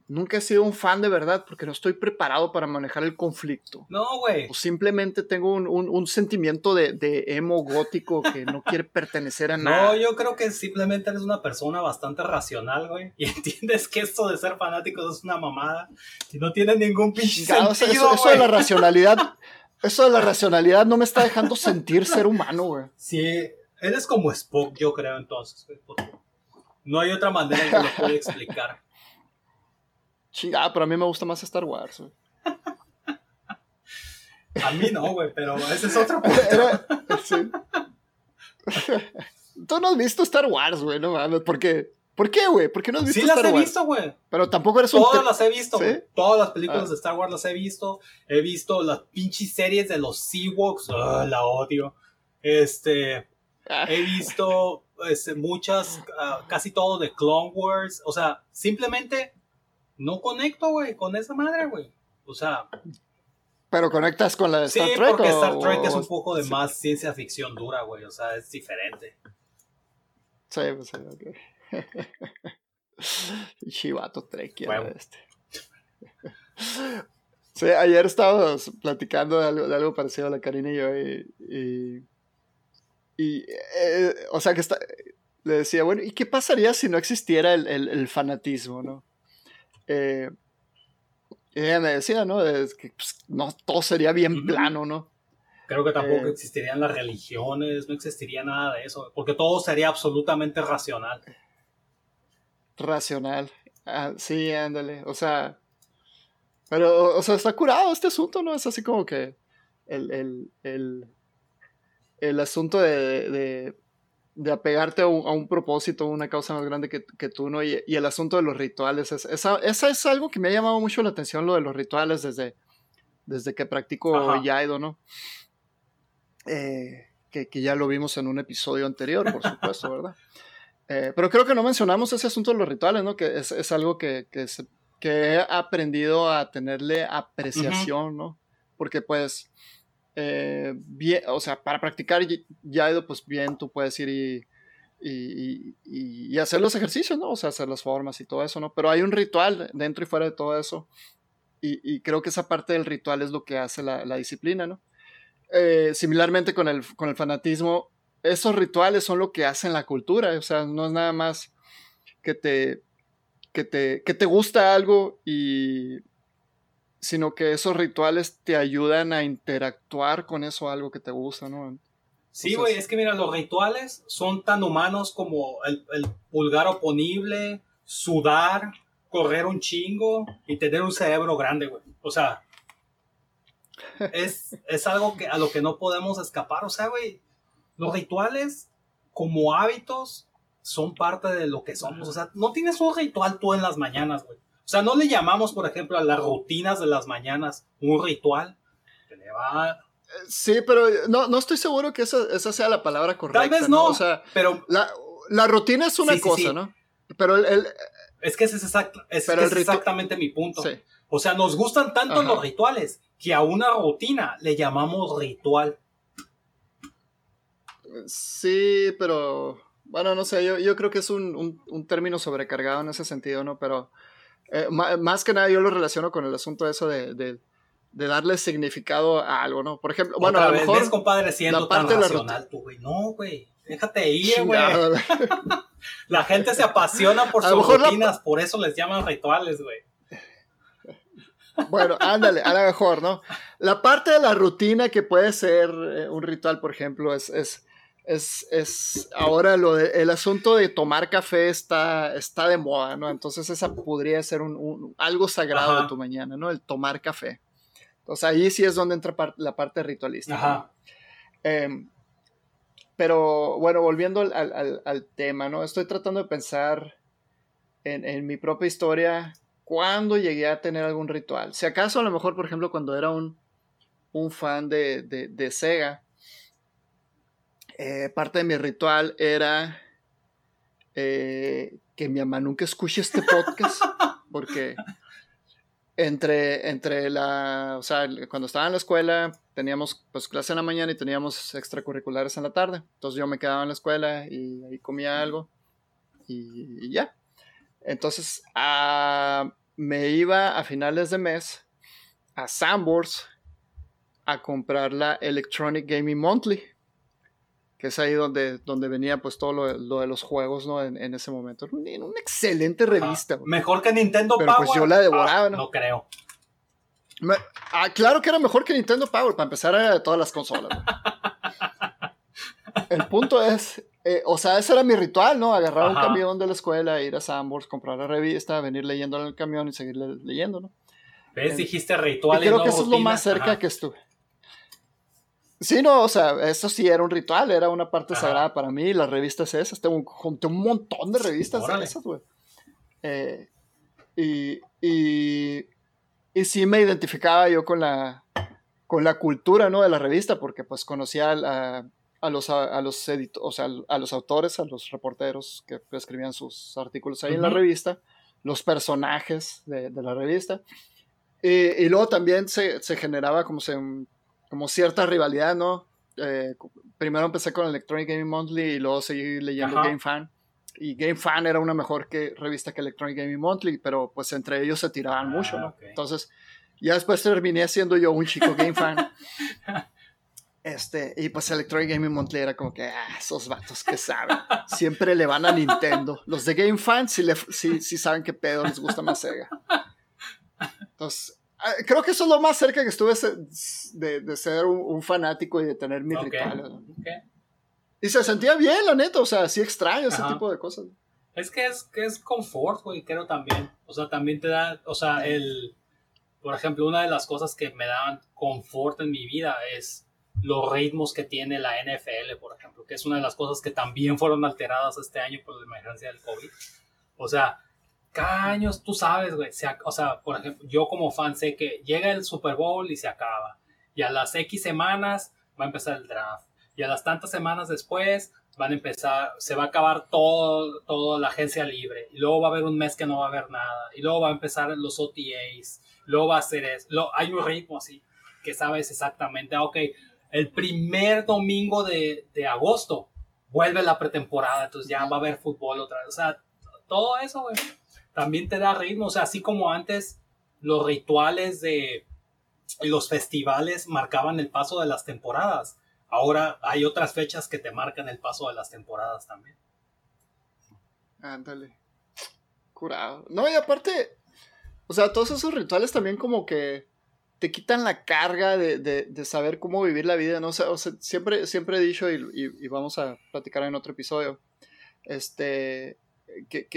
Nunca he sido un fan de verdad porque no estoy preparado para manejar el conflicto.
No, güey.
O simplemente tengo un, sentimiento de, emo gótico que no quiere pertenecer a nada.
No, yo creo que simplemente eres una persona bastante racional, güey. Y entiendes que esto de ser fanático es una mamada. Y no tiene ningún pinche sentido,
eso, eso de la racionalidad, eso de la racionalidad no me está dejando sentir ser humano, güey.
Sí, eres como Spock, yo creo, entonces, no hay otra manera que lo pueda explicar.
Chingada, pero a mí me gusta más Star Wars, güey.
A mí no, güey, pero ese es otro punto. sí.
Tú no has visto Star Wars, güey, no mames, ¿por qué? ¿Por qué, güey? ¿Por qué no has visto
Star Wars? Sí las he visto, güey.
Pero tampoco eres un...
Todas las he visto, ¿Sí? Todas las películas ah. de Star Wars las he visto. He visto las pinches series de los Seawoks. Oh, la odio. Este... Ah. He visto este, muchas, ah, casi todo de Clone Wars. O sea, simplemente no conecto, güey, con esa madre, güey. O sea.
Pero conectas con la de Star
sí,
Trek.
Porque Star Trek es un poco de más ciencia ficción dura, güey. O sea, es diferente.
Sí, pues sí, ok. Chivato Trek, bueno. este. Sí, ayer estábamos platicando de algo, de algo parecido a la Karina y yo y, y, eh, o sea que está, le decía, bueno, ¿y qué pasaría si no existiera el, el, el fanatismo, no? Eh, ella me decía, ¿no? Es que pues, no, todo sería bien plano, ¿no?
Creo que tampoco eh, existirían las religiones, no existiría nada de eso, porque todo sería absolutamente racional.
Racional. Ah, sí, ándale. O sea, pero, o sea, está curado este asunto, ¿no? Es así como que el, el, el, el asunto de, de apegarte a un, propósito, a una causa más grande que, que tú, ¿no? Y, y, el asunto de los rituales, es, esa, esa, es algo que me ha llamado mucho la atención, lo de los rituales, desde, desde que practico Yaido, ¿no? Eh, que, ya lo vimos en un episodio anterior, por supuesto, ¿verdad? Eh, pero creo que no mencionamos ese asunto de los rituales, ¿no? Que es, algo que, que, he aprendido a tenerle apreciación, ¿no? Porque pues, eh, o sea, para practicar Yaido, pues bien, tú puedes ir y hacer los ejercicios, ¿no? O sea, hacer las formas y todo eso, ¿no? Pero hay un ritual dentro y fuera de todo eso. Y, creo que esa parte del ritual es lo que hace la, disciplina, ¿no? Eh, similarmente con el, con el fanatismo, esos rituales son lo que hacen la cultura, o sea, no es nada más que te, que te, que te gusta algo y sino que esos rituales te ayudan a interactuar con eso algo que te gusta, ¿no?
Sí, güey, es que mira, los rituales son tan humanos como el, pulgar oponible, sudar, correr un chingo y tener un cerebro grande, güey. O sea, es, es algo que, a lo que no podemos escapar. O sea, güey, los rituales como hábitos son parte de lo que somos. O sea, no tienes un ritual tú en las mañanas, güey. O sea, no le llamamos, por ejemplo, a las rutinas de las mañanas un ritual. Te va
Sí, pero no, no estoy seguro que esa, esa, sea la palabra correcta.
Tal vez no,
o sea,
pero...
La, la rutina es una cosa, ¿no? Pero el...
es que ese es, es, exactamente mi punto. O sea, nos gustan tanto los rituales que a una rutina le llamamos ritual.
Sí, pero... Bueno, no sé, yo, yo creo que es un, un, un, término sobrecargado en ese sentido, ¿no? Pero eh, más que nada yo lo relaciono con el asunto eso de, de de darle significado a algo, ¿no? Por ejemplo, bueno, a lo mejor. Ves,
compadre, siendo la parte tan racional, tú, güey. No, güey. Déjate ir, güey. la gente se apasiona por sus rutinas, por eso les llaman rituales, güey.
Bueno, ándale, a lo mejor, ¿no? La parte de la rutina que puede ser eh, un ritual, por ejemplo, es, es, es, es ahora lo de, el asunto de tomar café está, está de moda, ¿no? Entonces esa podría ser un, algo sagrado de tu mañana, ¿no? El tomar café. Entonces ahí sí es donde entra la parte ritualista. Em, pero bueno, volviendo al, tema, ¿no? Estoy tratando de pensar en, mi propia historia cuándo llegué a tener algún ritual. Si acaso a lo mejor, por ejemplo, cuando era un, fan de, Sega, eh, parte de mi ritual era eh, que mi mamá nunca escuche este podcast, porque entre, entre la, o sea, cuando estaba en la escuela teníamos pues clase en la mañana y teníamos extracurriculares en la tarde. Entonces yo me quedaba en la escuela y ahí comía algo y, ya. Entonces me iba a finales de mes a Sambors a comprar la Electronic Gaming Monthly que es ahí donde, donde venía pues todo lo, de los juegos, ¿no? En, ese momento. Una, una excelente revista.
Mejor que Nintendo Pero
Pues yo la devoraba, ah, ¿no?
No creo.
ah, claro que era mejor que Nintendo Power, para empezar era de todas las consolas. El punto es, eh, o sea, ese era mi ritual, ¿no? Agarrar un camión de la escuela, ir a Sambors, comprar la revista, venir leyendo en el camión y seguir leyendo, ¿no?
¿Ves? Eh, Dijiste ritual.
Y creo que eso es lo más cerca que estuve. Sí, no, o sea, eso sí era un ritual, era una parte sagrada para mí. Las revistas esas, tengo un, junté un montón de revistas esas, güey. Eh, y, y, y, sí me identificaba yo con la, con la cultura, ¿no? De la revista, porque pues conocía a, a los, a, los o sea, a los autores, a los reporteros que escribían sus artículos ahí en la revista, los personajes de, de la revista. Y, y, luego también se, se generaba como se como cierta rivalidad, ¿no? Eh, primero empecé con Electronic Gaming Monthly y luego seguí leyendo Game Fan. Y Game Fan era una mejor que, revista que Electronic Gaming Monthly, pero pues entre ellos se tiraban mucho, ¿no? Ah, Entonces, ya después terminé siendo yo un chico Game Fan. Este, y pues Electronic Gaming Monthly era como que, ah, esos vatos que saben. Siempre le van a Nintendo. Los de Game Fan sí, sí, sí saben qué pedo les gusta más Sega. Entonces, Ah, creo que eso es lo más cerca que estuve de, ser un, fanático y de tener mi ritual. Y se sentía bien, la neta, o sea, sí extraño ese tipo de cosas.
Es que es, que es confort, güey, creo también. O sea, también te da, o sea, el, por ejemplo, una de las cosas que me daban confort en mi vida es los ritmos que tiene la NFL, por ejemplo, que es una de las cosas que también fueron alteradas este año por la emergencia del COVID. O sea, cada año tú sabes, güey, o sea, por ejemplo, yo como fan sé que llega el Super Bowl y se acaba. Y a las X semanas va a empezar el draft. Y a las tantas semanas después van a empezar, se va a acabar todo, toda la agencia libre. Y luego va a haber un mes que no va a haber nada. Y luego va a empezar los OTAs. Luego va a ser eso. hay un ritmo así que sabes exactamente, ah, ok, el primer domingo de, de agosto vuelve la pretemporada, entonces ya va a haber fútbol otra vez. O sea, todo eso, güey también te da ritmo. O sea, así como antes los rituales de los festivales marcaban el paso de las temporadas. Ahora hay otras fechas que te marcan el paso de las temporadas también.
Ándale. Curado. No, y aparte, o sea, todos esos rituales también como que te quitan la carga de, saber cómo vivir la vida, ¿no? O sea, siempre, siempre he dicho, y, y, vamos a platicar en otro episodio, este, que,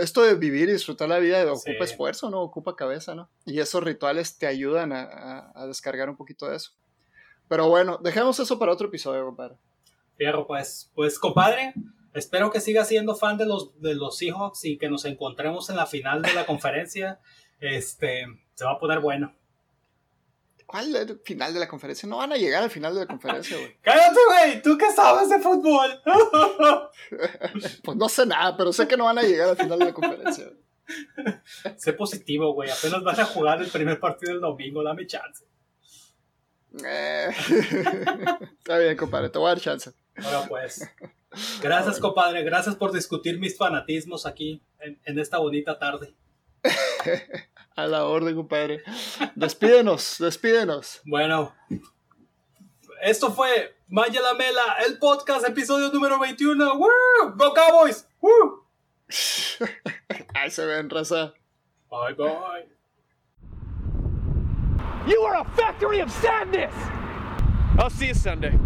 esto de vivir y disfrutar la vida ocupa esfuerzo, ¿no? Ocupa cabeza, ¿no? Y esos rituales te ayudan a, descargar un poquito de eso. Pero bueno, dejemos eso para otro episodio, compadre.
Fierro, pues, pues, compadre, espero que sigas siendo fan de los, de los Seahawks y que nos encontremos en la final de la conferencia. Este, se va a poner bueno.
¿Cuál es el final de la conferencia? No van a llegar al final de la conferencia, güey.
Cállate, güey. ¿Tú qué sabes de fútbol?
pues no sé nada, pero sé que no van a llegar al final de la conferencia.
sé positivo, güey. Apenas vas a jugar el primer partido del domingo. Dame chance.
Eh. Está bien, compadre. Te voy a dar chance.
Bueno, pues. Gracias, compadre. Gracias por discutir mis fanatismos aquí en, en esta bonita tarde.
A la orden, compadre. Despídenos, despídenos.
Bueno, esto fue Maya la Mela, el podcast, episodio número 21. ¡Woo! ¡Go Cowboys! ¡Woo!
Ahí se ven, raza.
Bye bye.
You are a factory of sadness! I'll see you Sunday.